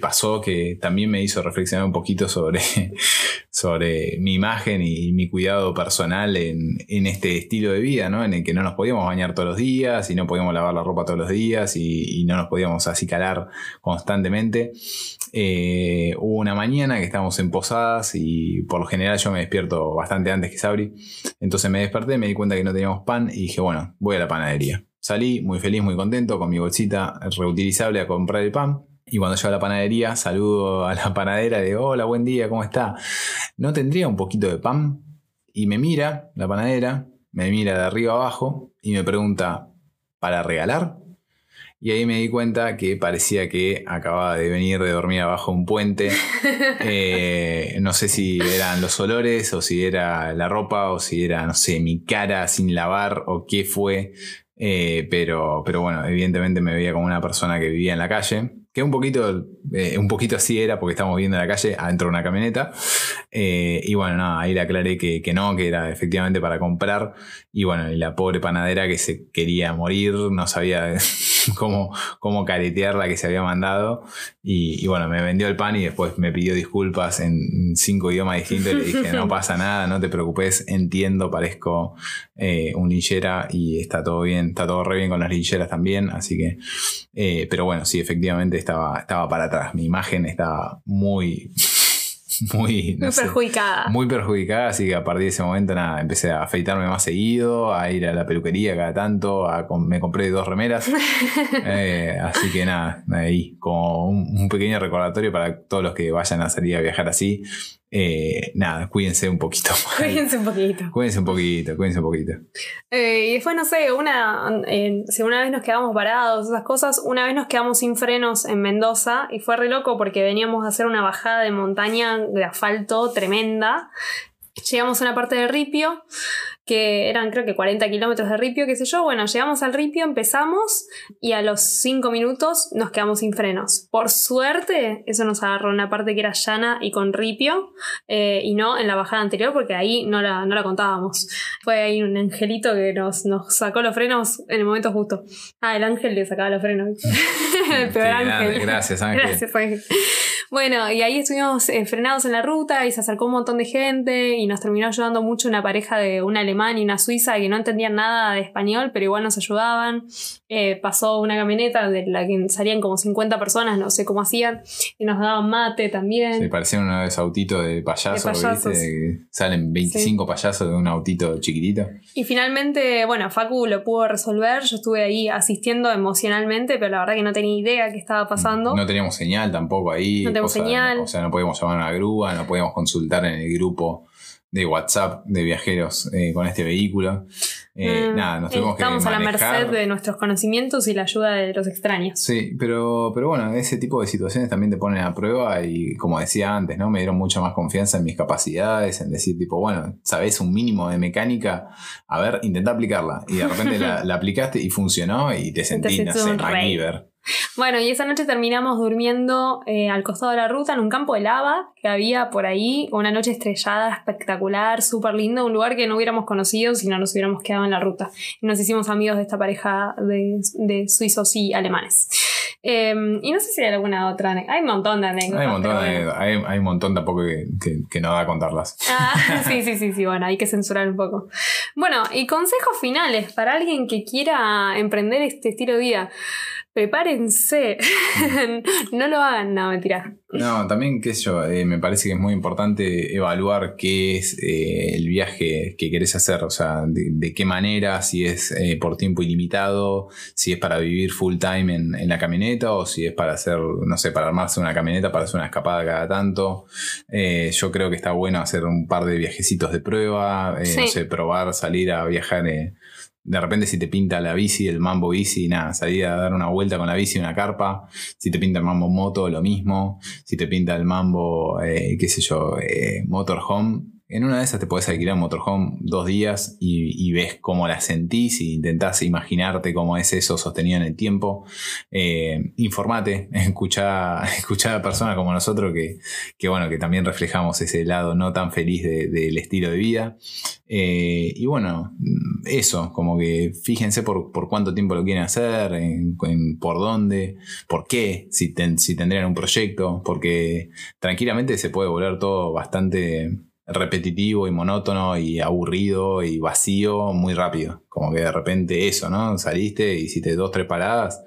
S1: pasó que también me hizo reflexionar un poquito sobre, sobre mi imagen y mi cuidado personal en, este estilo de vida, ¿no? En el que no nos podíamos bañar todos los días y no podíamos lavar la ropa todos los días y, no nos podíamos acicalar constantemente. Eh, hubo una mañana que estábamos en posadas y por lo general yo me despierto bastante antes que Sabri. Entonces me desperté, me di cuenta que no teníamos pan y dije, bueno, voy a la panadería. Salí muy feliz, muy contento con mi bolsita reutilizable a comprar el pan. Y cuando llego a la panadería, saludo a la panadera de hola, buen día, ¿cómo está? ¿No tendría un poquito de pan? Y me mira la panadera, me mira de arriba abajo y me pregunta, ¿para regalar? Y ahí me di cuenta que parecía que acababa de venir de dormir abajo un puente. Eh, no sé si eran los olores o si era la ropa o si era, no sé, mi cara sin lavar o qué fue. Eh, pero, pero bueno, evidentemente me veía como una persona que vivía en la calle que un poquito, eh, un poquito así era porque estábamos viendo en la calle adentro de una camioneta. Eh, y bueno, nada, ahí le aclaré que, que, no, que era efectivamente para comprar. Y bueno, y la pobre panadera que se quería morir, no sabía cómo, cómo caretear la que se había mandado. Y, bueno, me vendió el pan y después me pidió disculpas en cinco idiomas distintos. Y le dije, no pasa nada, no te preocupes, entiendo, parezco eh, un linchera y está todo bien, está todo re bien con las lincheras también. Así que, pero bueno, sí, efectivamente estaba, estaba para atrás. Mi imagen estaba muy, muy,
S2: perjudicada.
S1: Muy perjudicada, así que a partir de ese momento nada, empecé a afeitarme más seguido, a ir a la peluquería cada tanto, me compré dos remeras. Eh, así que nada, ahí como un, pequeño recordatorio para todos los que vayan a salir a viajar así. Eh, nada, cuídense un poquito.
S2: Cuídense un poquito.
S1: Cuídense un poquito, cuídense un poquito.
S2: Eh, y después, no sé, una, si una vez nos quedamos parados, esas cosas, una vez nos quedamos sin frenos en Mendoza y fue re loco porque veníamos a hacer una bajada de montaña de asfalto tremenda. Llegamos a una parte del ripio que eran creo que 40 kilómetros de ripio, qué sé yo. Bueno, llegamos al ripio, empezamos y a los 5 minutos nos quedamos sin frenos. Por suerte, eso nos agarró en una parte que era llana y con ripio eh, y no en la bajada anterior porque ahí no la, no la contábamos. Fue ahí un angelito que nos, nos sacó los frenos en el momento justo. Ah, el ángel le sacaba los frenos. el peor ángel.
S1: Gracias, Ángel.
S2: Gracias, Ángel. Bueno, y ahí estuvimos eh, frenados en la ruta y se acercó un montón de gente y nos terminó ayudando mucho una pareja de un alemán y una suiza que no entendían nada de español, pero igual nos ayudaban. Eh, pasó una camioneta de la que salían como 50 personas, no sé cómo hacían, y nos daban mate también.
S1: Se parecían una vez autito de payaso, ¿viste? Salen 25 payasos de un autito chiquitito.
S2: Y finalmente, bueno, Facu lo pudo resolver. Yo estuve ahí asistiendo emocionalmente, pero la verdad que no tenía idea qué estaba pasando.
S1: No teníamos señal tampoco ahí.
S2: No señal.
S1: O sea, no podíamos llamar a una grúa, no podíamos consultar en el grupo de WhatsApp de viajeros eh, con este vehículo. Eh, mm, nada, nos tuvimos
S2: Estamos a la merced de nuestros conocimientos y la ayuda de los extraños.
S1: Sí, pero, pero bueno, ese tipo de situaciones también te ponen a prueba y como decía antes, ¿no? Me dieron mucha más confianza en mis capacidades, en decir tipo, bueno, sabes un mínimo de mecánica, a ver, intenta aplicarla. Y de repente la, aplicaste y funcionó y te sentí, no sé,
S2: bueno, y esa noche terminamos durmiendo eh, al costado de la ruta en un campo de lava que había por ahí, una noche estrellada, espectacular, súper lindo, un lugar que no hubiéramos conocido si no nos hubiéramos quedado en la ruta. Y nos hicimos amigos de esta pareja de, suizos y alemanes. Em, y no sé si hay alguna otra. Hay un montón de anécdotas.
S1: Hay un montón, hay, un montón tampoco que, no da a contarlas.
S2: Ah, sí, sí, sí, sí. Bueno, hay que censurar un poco. Bueno, y consejos finales para alguien que quiera emprender este estilo de vida prepárense. no lo hagan, no, mentira.
S1: No, también, qué sé yo, eh, me parece que es muy importante evaluar qué es eh, el viaje que querés hacer, o sea, de, qué manera, si es eh, por tiempo ilimitado, si es para vivir full time en, la camioneta o si es para hacer, no sé, para armarse una camioneta, para hacer una escapada cada tanto. yo creo que está bueno hacer un par de viajecitos de prueba, no sé, probar, salir a viajar de repente si te pinta la bici, el mambo bici, nada, salir a dar una vuelta con la bici, una carpa. Si te pinta el mambo moto, lo mismo. Si te pinta el mambo, eh, qué sé yo, eh, motorhome, en una de esas te podés alquilar un motorhome dos días y, ves cómo la sentís y intentás imaginarte cómo es eso sostenido en el tiempo. Eh, informate, escuchá, escuchá a personas como nosotros que, que, bueno, que también reflejamos ese lado no tan feliz del estilo de vida. Eh, y bueno, eso, como que fíjense por, cuánto tiempo lo quieren hacer, por dónde, por qué, si, si tendrían un proyecto, porque tranquilamente se puede volver todo bastante repetitivo y monótono y aburrido y vacío muy rápido. Como que de repente eso, ¿no? Saliste, hiciste dos, tres paradas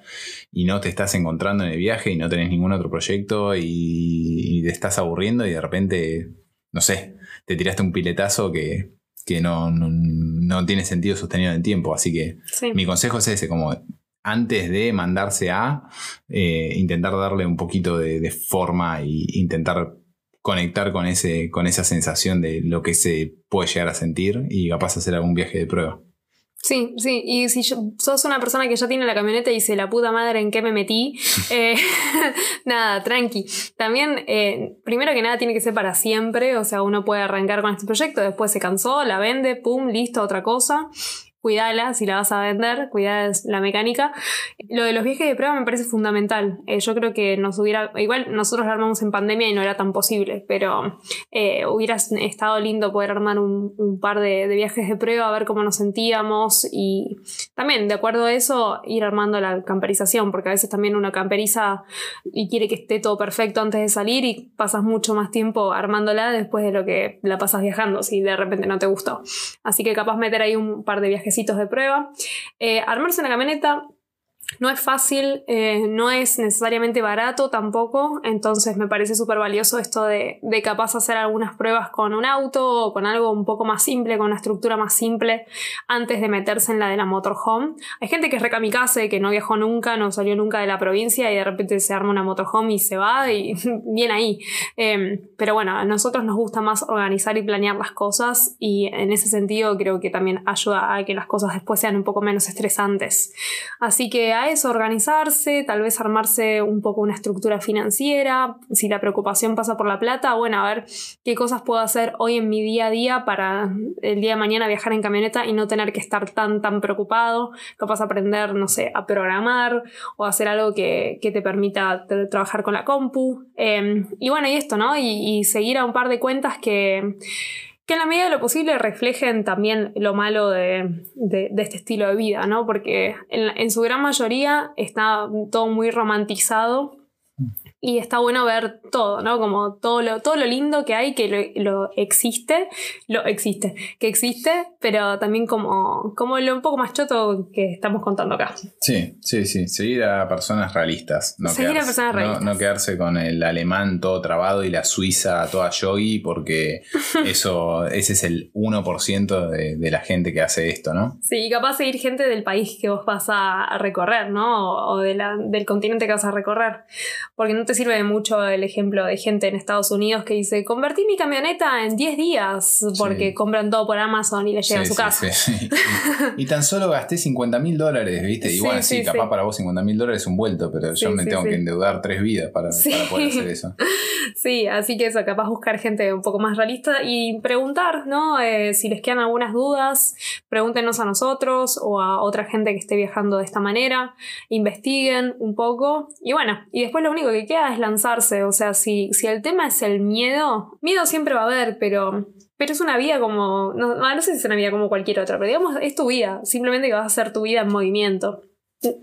S1: y no te estás encontrando en el viaje y no tenés ningún otro proyecto y, te estás aburriendo y de repente, no sé, te tiraste un piletazo que, no, no, tiene sentido sostenido en el tiempo. Así que mi consejo es ese, como antes de mandarse a eh, intentar darle un poquito de, de forma e intentar conectar con, ese, con esa sensación de lo que se puede llegar a sentir y capaz hacer algún viaje de prueba.
S2: Sí, sí, y si sos una persona que ya tiene la camioneta y dice la puta madre en qué me metí, eh, nada, tranqui. También, eh, primero que nada, tiene que ser para siempre, o sea, uno puede arrancar con este proyecto, después se cansó, la vende, pum, listo, otra cosa cuidala si la vas a vender, cuidá la mecánica. Lo de los viajes de prueba me parece fundamental. Eh, yo creo que nos hubiera, igual nosotros lo armamos en pandemia y no era tan posible, pero eh, hubiera estado lindo poder armar un, par de, viajes de prueba, a ver cómo nos sentíamos y también de acuerdo a eso ir armando la camperización, porque a veces también uno camperiza y quiere que esté todo perfecto antes de salir y pasas mucho más tiempo armándola después de lo que la pasas viajando, si de repente no te gustó. Así que capaz meter ahí un par de viajes de prueba. Eh, armarse una camioneta no es fácil, eh, no es necesariamente barato tampoco, entonces me parece súper valioso esto de, de, capaz hacer algunas pruebas con un auto o con algo un poco más simple, con una estructura más simple, antes de meterse en la de la motorhome. Hay gente que es recamicase, que no viajó nunca, no salió nunca de la provincia y de repente se arma una motorhome y se va y bien ahí. Em, pero bueno, a nosotros nos gusta más organizar y planear las cosas y en ese sentido creo que también ayuda a que las cosas después sean un poco menos estresantes. Así que a eso, organizarse, tal vez armarse un poco una estructura financiera, si la preocupación pasa por la plata, bueno, a ver qué cosas puedo hacer hoy en mi día a día para el día de mañana viajar en camioneta y no tener que estar tan, tan preocupado, capaz aprender, no sé, a programar o hacer algo que, te permita trabajar con la compu. Em, y bueno, y esto, ¿no? y seguir a un par de cuentas que que en la medida de lo posible reflejen también lo malo de, este estilo de vida, ¿no? Porque en, en, su gran mayoría está todo muy romantizado y está bueno ver todo, ¿no? Como todo lo, todo lo lindo que hay, que lo, existe, lo existe, que existe, pero también como, como lo un poco más choto que estamos contando acá.
S1: Sí, sí, sí, seguir a personas realistas. No
S2: seguir
S1: quedarse,
S2: a personas realistas.
S1: No, quedarse con el alemán todo trabado y la suiza toda yogi, porque eso, ese es el 1% de, de la gente que hace esto, ¿no?
S2: Sí, capaz seguir gente del país que vos vas a recorrer, ¿no? O de la, del continente que vas a recorrer. Porque no te sirve mucho el ejemplo de gente en Estados Unidos que dice, convertí mi camioneta en 10 días porque compran todo por Amazon y le llega a su casa.
S1: y, tan solo gasté 50 mil dólares, ¿viste? Y bueno, sí, capaz para vos 50 mil dólares es un vuelto, pero yo me tengo que endeudar tres vidas para, poder hacer eso.
S2: Sí, así que eso, capaz buscar gente un poco más realista y preguntar, ¿no? Eh, si les quedan algunas dudas, pregúntenos a nosotros o a otra gente que esté viajando de esta manera, investiguen un poco y bueno, y después lo único que queda es lanzarse, o sea, si, si el tema es el miedo, miedo siempre va a haber, pero pero es una vida como. No, no, sé si es una vida como cualquier otra, pero digamos, es tu vida. Simplemente que vas a hacer tu vida en movimiento.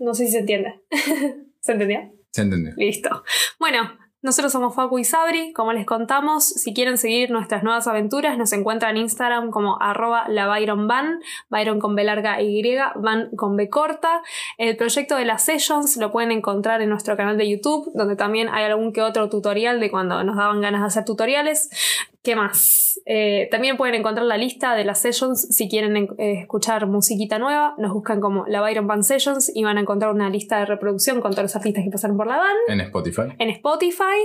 S2: No sé si se entiende. ¿Se entendió?
S1: Se entendió.
S2: Listo. Bueno, nosotros somos Facu y Sabri, como les contamos, si quieren seguir nuestras nuevas aventuras, nos encuentran en Instagram como arroba la Byron Van, Byron con B larga Y, Van con B corta. El proyecto de las sessions lo pueden encontrar en nuestro canal de YouTube, donde también hay algún que otro tutorial de cuando nos daban ganas de hacer tutoriales. ¿Qué más? Eh, también pueden encontrar la lista de las sessions si quieren eh, escuchar musiquita nueva. Nos buscan como la Byron Band Sessions y van a encontrar una lista de reproducción con todos los artistas que pasaron por la band.
S1: En Spotify.
S2: En Spotify.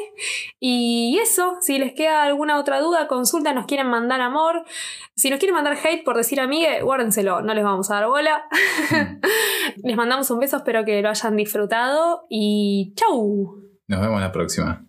S2: Y eso, si les queda alguna otra duda, consulta, nos quieren mandar amor. Si nos quieren mandar hate por decir amigue, guárdenselo, no les vamos a dar bola. Mm. les mandamos un beso, espero que lo hayan disfrutado y chau.
S1: Nos vemos la próxima.